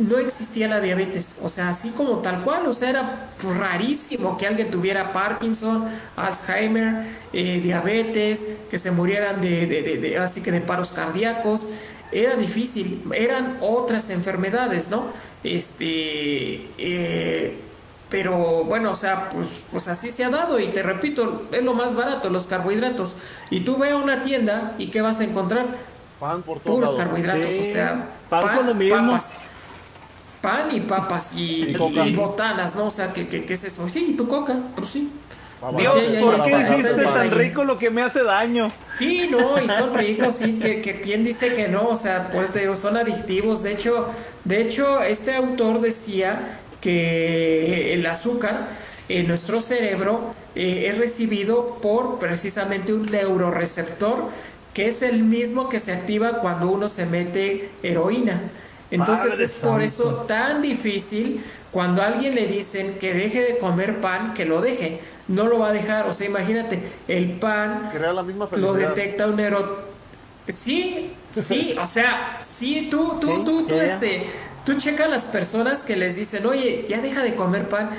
no existía la diabetes, o sea, así como tal cual, o sea, era rarísimo que alguien tuviera Parkinson, Alzheimer, eh, diabetes, que se murieran de, así que de paros cardíacos, era difícil, eran otras enfermedades, ¿no? Este, eh, pero bueno, o sea, pues, pues así se ha dado y te repito, es lo más barato, los carbohidratos. Y tú ve a una tienda y ¿qué vas a encontrar? Pan por todos Puros carbohidratos, o sea, pan, papas pan y papas y, botanas, ¿no? O sea, ¿qué, qué, es eso? Sí, tu coca, pero sí. Dios, Sí, ¿por qué hiciste tan rico lo que me hace daño? Sí, no, y son ricos, sí, que, que quién dice que no, o sea, pues te digo, son adictivos. De hecho, de hecho, este autor decía que el azúcar en nuestro cerebro eh, es recibido por precisamente un neuroreceptor que es el mismo que se activa cuando uno se mete heroína. Entonces Padre es por eso tan difícil cuando a alguien le dicen que deje de comer pan, que lo deje. No lo va a dejar. O sea, imagínate, el pan Crea la misma lo detecta un neuro. Sí, sí, o sea, sí, tú, tú, Sí, tú, tú, este, tú checa a las personas que les dicen, oye, ya deja de comer pan.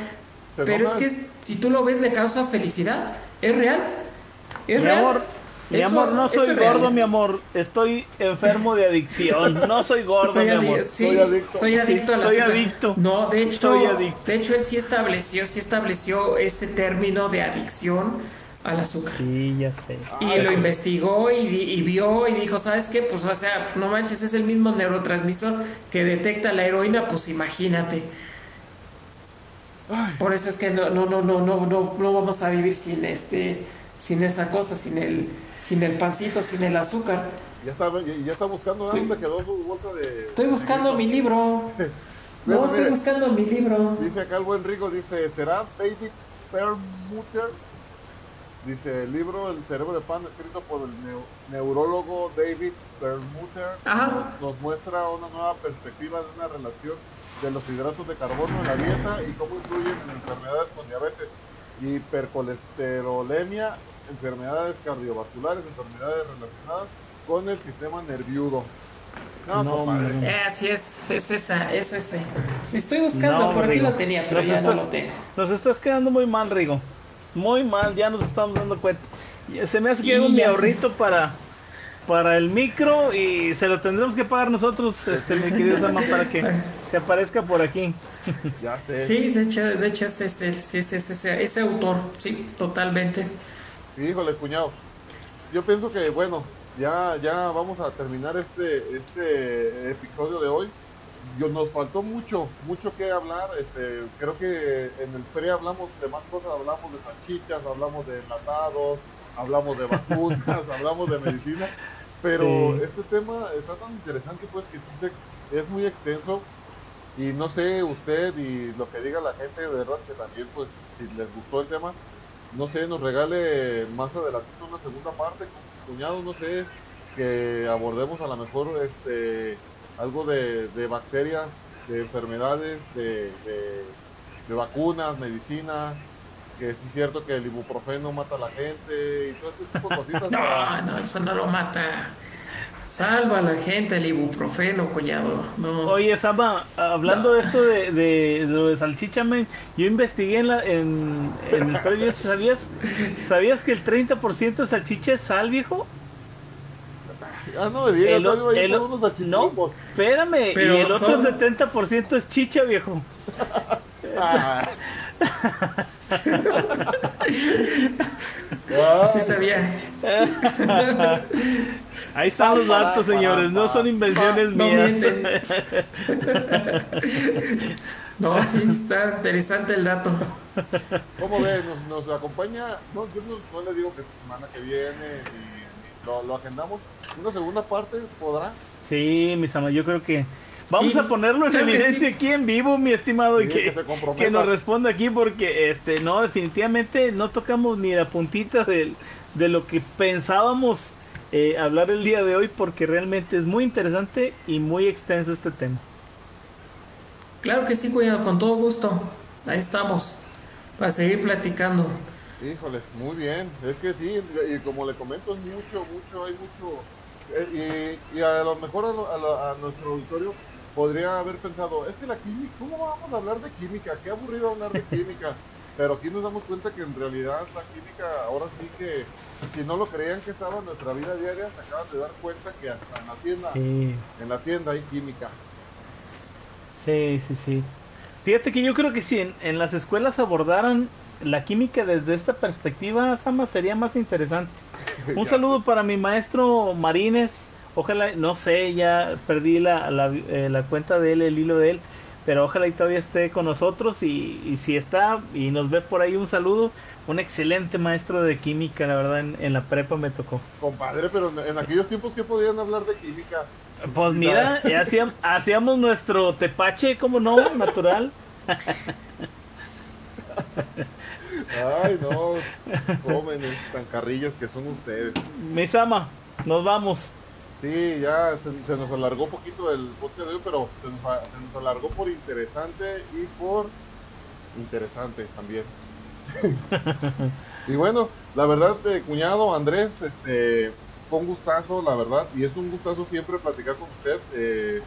Pero es que si tú lo ves, le causa felicidad. Es real. Es Mi real. amor, mi Eso- amor, no soy real. gordo, mi amor. Estoy enfermo de adicción. No soy gordo, Soy, mi amor. sí, Soy adicto. soy adicto Sí, al soy azúcar. adicto. No, de hecho, Soy adicto. de hecho él sí estableció, sí estableció ese término de adicción al azúcar. Sí, ya sé. Y Ah, lo investigó y, vi- y vio y dijo, ¿sabes qué? Pues o sea, no manches, es el mismo neurotransmisor que detecta la heroína, pues imagínate. Ay. Por eso es que no, no, no, no, no, no, no vamos a vivir sin este, sin esa cosa, sin el, sin el pancito, sin el azúcar. Ya está, ya, ya está buscando dónde quedó su bolsa de. Estoy buscando mi libro. Bueno, No, estoy mire, buscando mi libro. Dice acá el buen Rico, dice, ¿será David Perlmutter? Dice, el libro El cerebro de pan, escrito por el neu- neurólogo David Perlmutter, Ajá. nos muestra una nueva perspectiva de una relación de los hidratos de carbono en la dieta y cómo influyen en enfermedades con diabetes, hipercolesterolemia, enfermedades cardiovasculares, enfermedades relacionadas con el sistema nervioso. No, No, compadre. Eh, así es, es esa, es ese. Estoy buscando, No, por aquí lo tenía, pero Nos ya no estás- lo tengo. Nos estás quedando muy mal, Rigo. Muy mal, ya nos estamos dando cuenta. Ya Se me hace Sí, que hago mi ahorrito para, para el micro y se lo tendremos que pagar nosotros, este, mi querido Sama, para que se aparezca por aquí. Ya sé. Sí, de hecho, de hecho es ese, sí, es ese, ese, ese autor, sí, totalmente. Híjole, cuñado. Yo pienso que, bueno, ya, ya vamos a terminar este, este episodio de hoy. Yo, nos faltó mucho, mucho que hablar. Este, creo que en el pre hablamos de más cosas, hablamos de salchichas, hablamos de enlatados, hablamos de vacunas, hablamos de medicina. Pero Sí. este tema está tan interesante pues que es muy extenso y no sé usted y lo que diga la gente de verdad que también pues si les gustó el tema no sé nos regale más adelante una segunda parte con cuñado no sé que abordemos a lo mejor este algo de, de bacterias de enfermedades de, de, de vacunas medicina que sí es cierto que el ibuprofeno mata a la gente y todo este tipo de cositas para- No, no, eso no lo mata. Salva a la gente el ibuprofeno, cuñado. No. Oye, Sama, hablando de esto de, de, de lo de salchicha, men, yo investigué en, la, en, en el previo, ¿sabías, ¿sabías que el 30% de salchicha es sal, viejo? ah no me digas El, ir el- por unos no, espérame, Pero y el otro son- 70% es chicha, viejo. Ah. Ah, Sí sabía. Ahí están los datos, señores, no son invenciones No mías. No, sí, está interesante el dato. ¿Cómo ve? Nos, nos acompaña, no, yo no, no le digo que esta semana que viene, ni, ni lo, lo agendamos. Una segunda parte podrá. Sí, mis amas, yo creo que vamos Sí, a ponerlo en evidencia sí. aquí en vivo, mi estimado, y que, nos responda aquí porque este no definitivamente no tocamos ni la puntita de, lo que pensábamos eh, hablar el día de hoy porque realmente es muy interesante y muy extenso este tema. Claro que sí, cuñado, con todo gusto. Ahí estamos. Para seguir platicando. Híjoles, muy bien. Es que sí, y como le comento, es mucho, mucho, hay mucho. eh, y, y a lo mejor a, lo- a lo- a nuestro auditorio podría haber pensado, es que la química, ¿cómo vamos a hablar de química? Qué aburrido hablar de química. Pero aquí nos damos cuenta que en realidad la química, ahora sí que, si no lo creían que estaba en nuestra vida diaria, se acaban de dar cuenta que hasta en la tienda, Sí, en la tienda hay química. sí, sí, sí. Fíjate que yo creo que si en, en las escuelas abordaran la química desde esta perspectiva, Sama, sería más interesante. Un saludo para mi maestro Marines. Ojalá, no sé, ya perdí la, la, eh, la cuenta de él, el hilo de él. pero ojalá y todavía esté con nosotros y, y si está y nos ve por ahí un saludo, un excelente maestro de química, la verdad, en, en la prepa me tocó. Compadre, pero en, aquellos tiempos que podían hablar de química. Pues mira, eh, hacíamos, hacíamos nuestro tepache, como no, natural. Ay, no, jóvenes, tan carrillos que son ustedes. Misama, nos vamos. Sí, ya se, se nos alargó un poquito el podcast de hoy, pero se nos, a- se nos alargó por interesante y por interesante también. y bueno, la verdad, eh, cuñado Andrés, este, fue un gustazo, la verdad, y es un gustazo siempre platicar con usted. eh,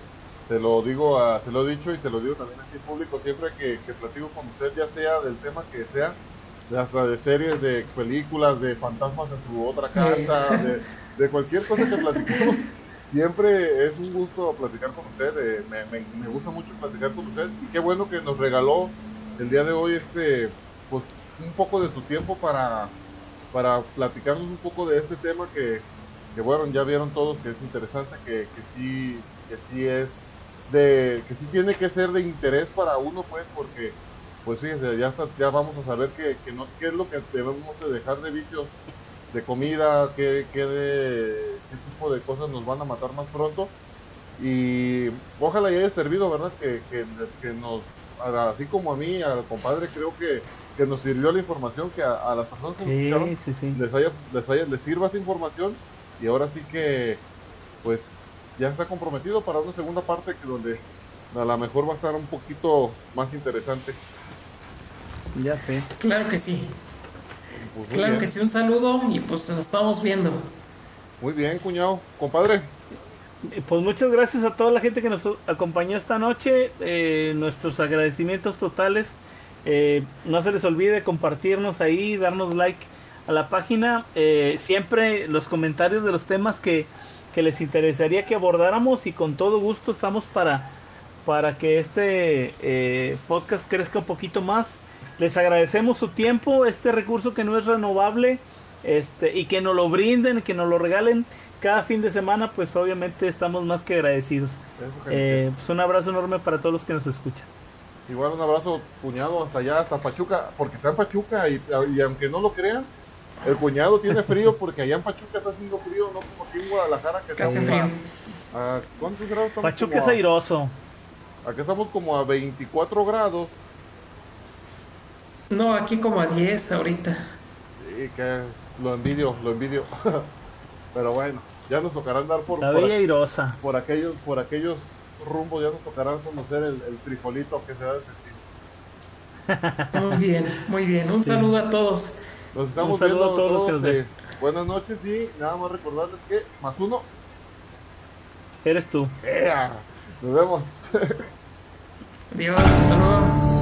se lo digo, a, se lo he dicho y se lo digo también aquí en público, siempre que, que platico con usted, ya sea del tema que sea, de hasta de series, de películas, de fantasmas en su otra casa, de, de cualquier cosa que platiquemos, siempre es un gusto platicar con usted, eh, me, me- me gusta mucho platicar con usted y qué bueno que nos regaló el día de hoy este, pues un poco de su tiempo para, para platicarnos un poco de este tema que, que bueno, ya vieron todos que es interesante, que, que sí, que sí es de, que sí tiene que ser de interés para uno pues porque pues fíjense, ya, ya vamos a saber que, que no, qué es lo que debemos de dejar de vicios de comida, qué, qué, de- qué tipo de cosas nos van a matar más pronto. Y ojalá y haya servido, ¿verdad? Que, que, que nos, así como a mí, al compadre, creo que, que nos sirvió la información, que a, a las personas que nos sí, sí. les, haya, les, haya, les sirva esa información. Y ahora sí que, pues, ya está comprometido para una segunda parte que donde a lo mejor va a estar un poquito más interesante. Ya sé. Claro que sí. Pues Claro bien. que sí. Un saludo y pues nos estamos viendo. Muy bien, cuñado. Compadre, Eh, Pues muchas gracias a toda la gente que nos acompañó esta noche. eh, nuestros agradecimientos totales. Eh, no se les olvide compartirnos ahí, darnos like a la página. Eh, siempre los comentarios de los temas que, que les interesaría que abordáramos y con todo gusto estamos para, para que este eh, podcast crezca un poquito más. Les agradecemos su tiempo, este recurso que no es renovable este, y que nos lo brinden, que nos lo regalen cada fin de semana, pues obviamente estamos más que agradecidos. Eh, pues un abrazo enorme para todos los que nos escuchan. igual un abrazo, cuñado, hasta allá, hasta Pachuca, porque está en Pachuca y, y aunque no lo crean, el cuñado tiene frío porque allá en Pachuca está haciendo frío, no como aquí en Guadalajara que estamos frío. a, ¿cuántos grados estamos? Pachuca es airoso. Acá estamos como a 24 grados. No, aquí como a 10 ahorita. Sí, que lo envidio, lo envidio. Pero bueno, ya nos tocará andar por, La por, bella airosa. por aquellos, por aquellos rumbos, ya nos tocará conocer el, el frijolito que se da de sentir. Muy bien, muy bien. Un saludo a todos. Nos estamos Un saludo viendo a todos los que nos ven. eh, buenas noches y nada más recordarles que más uno. Eres tú. ¡Ea! Nos vemos. Adiós, hasta luego.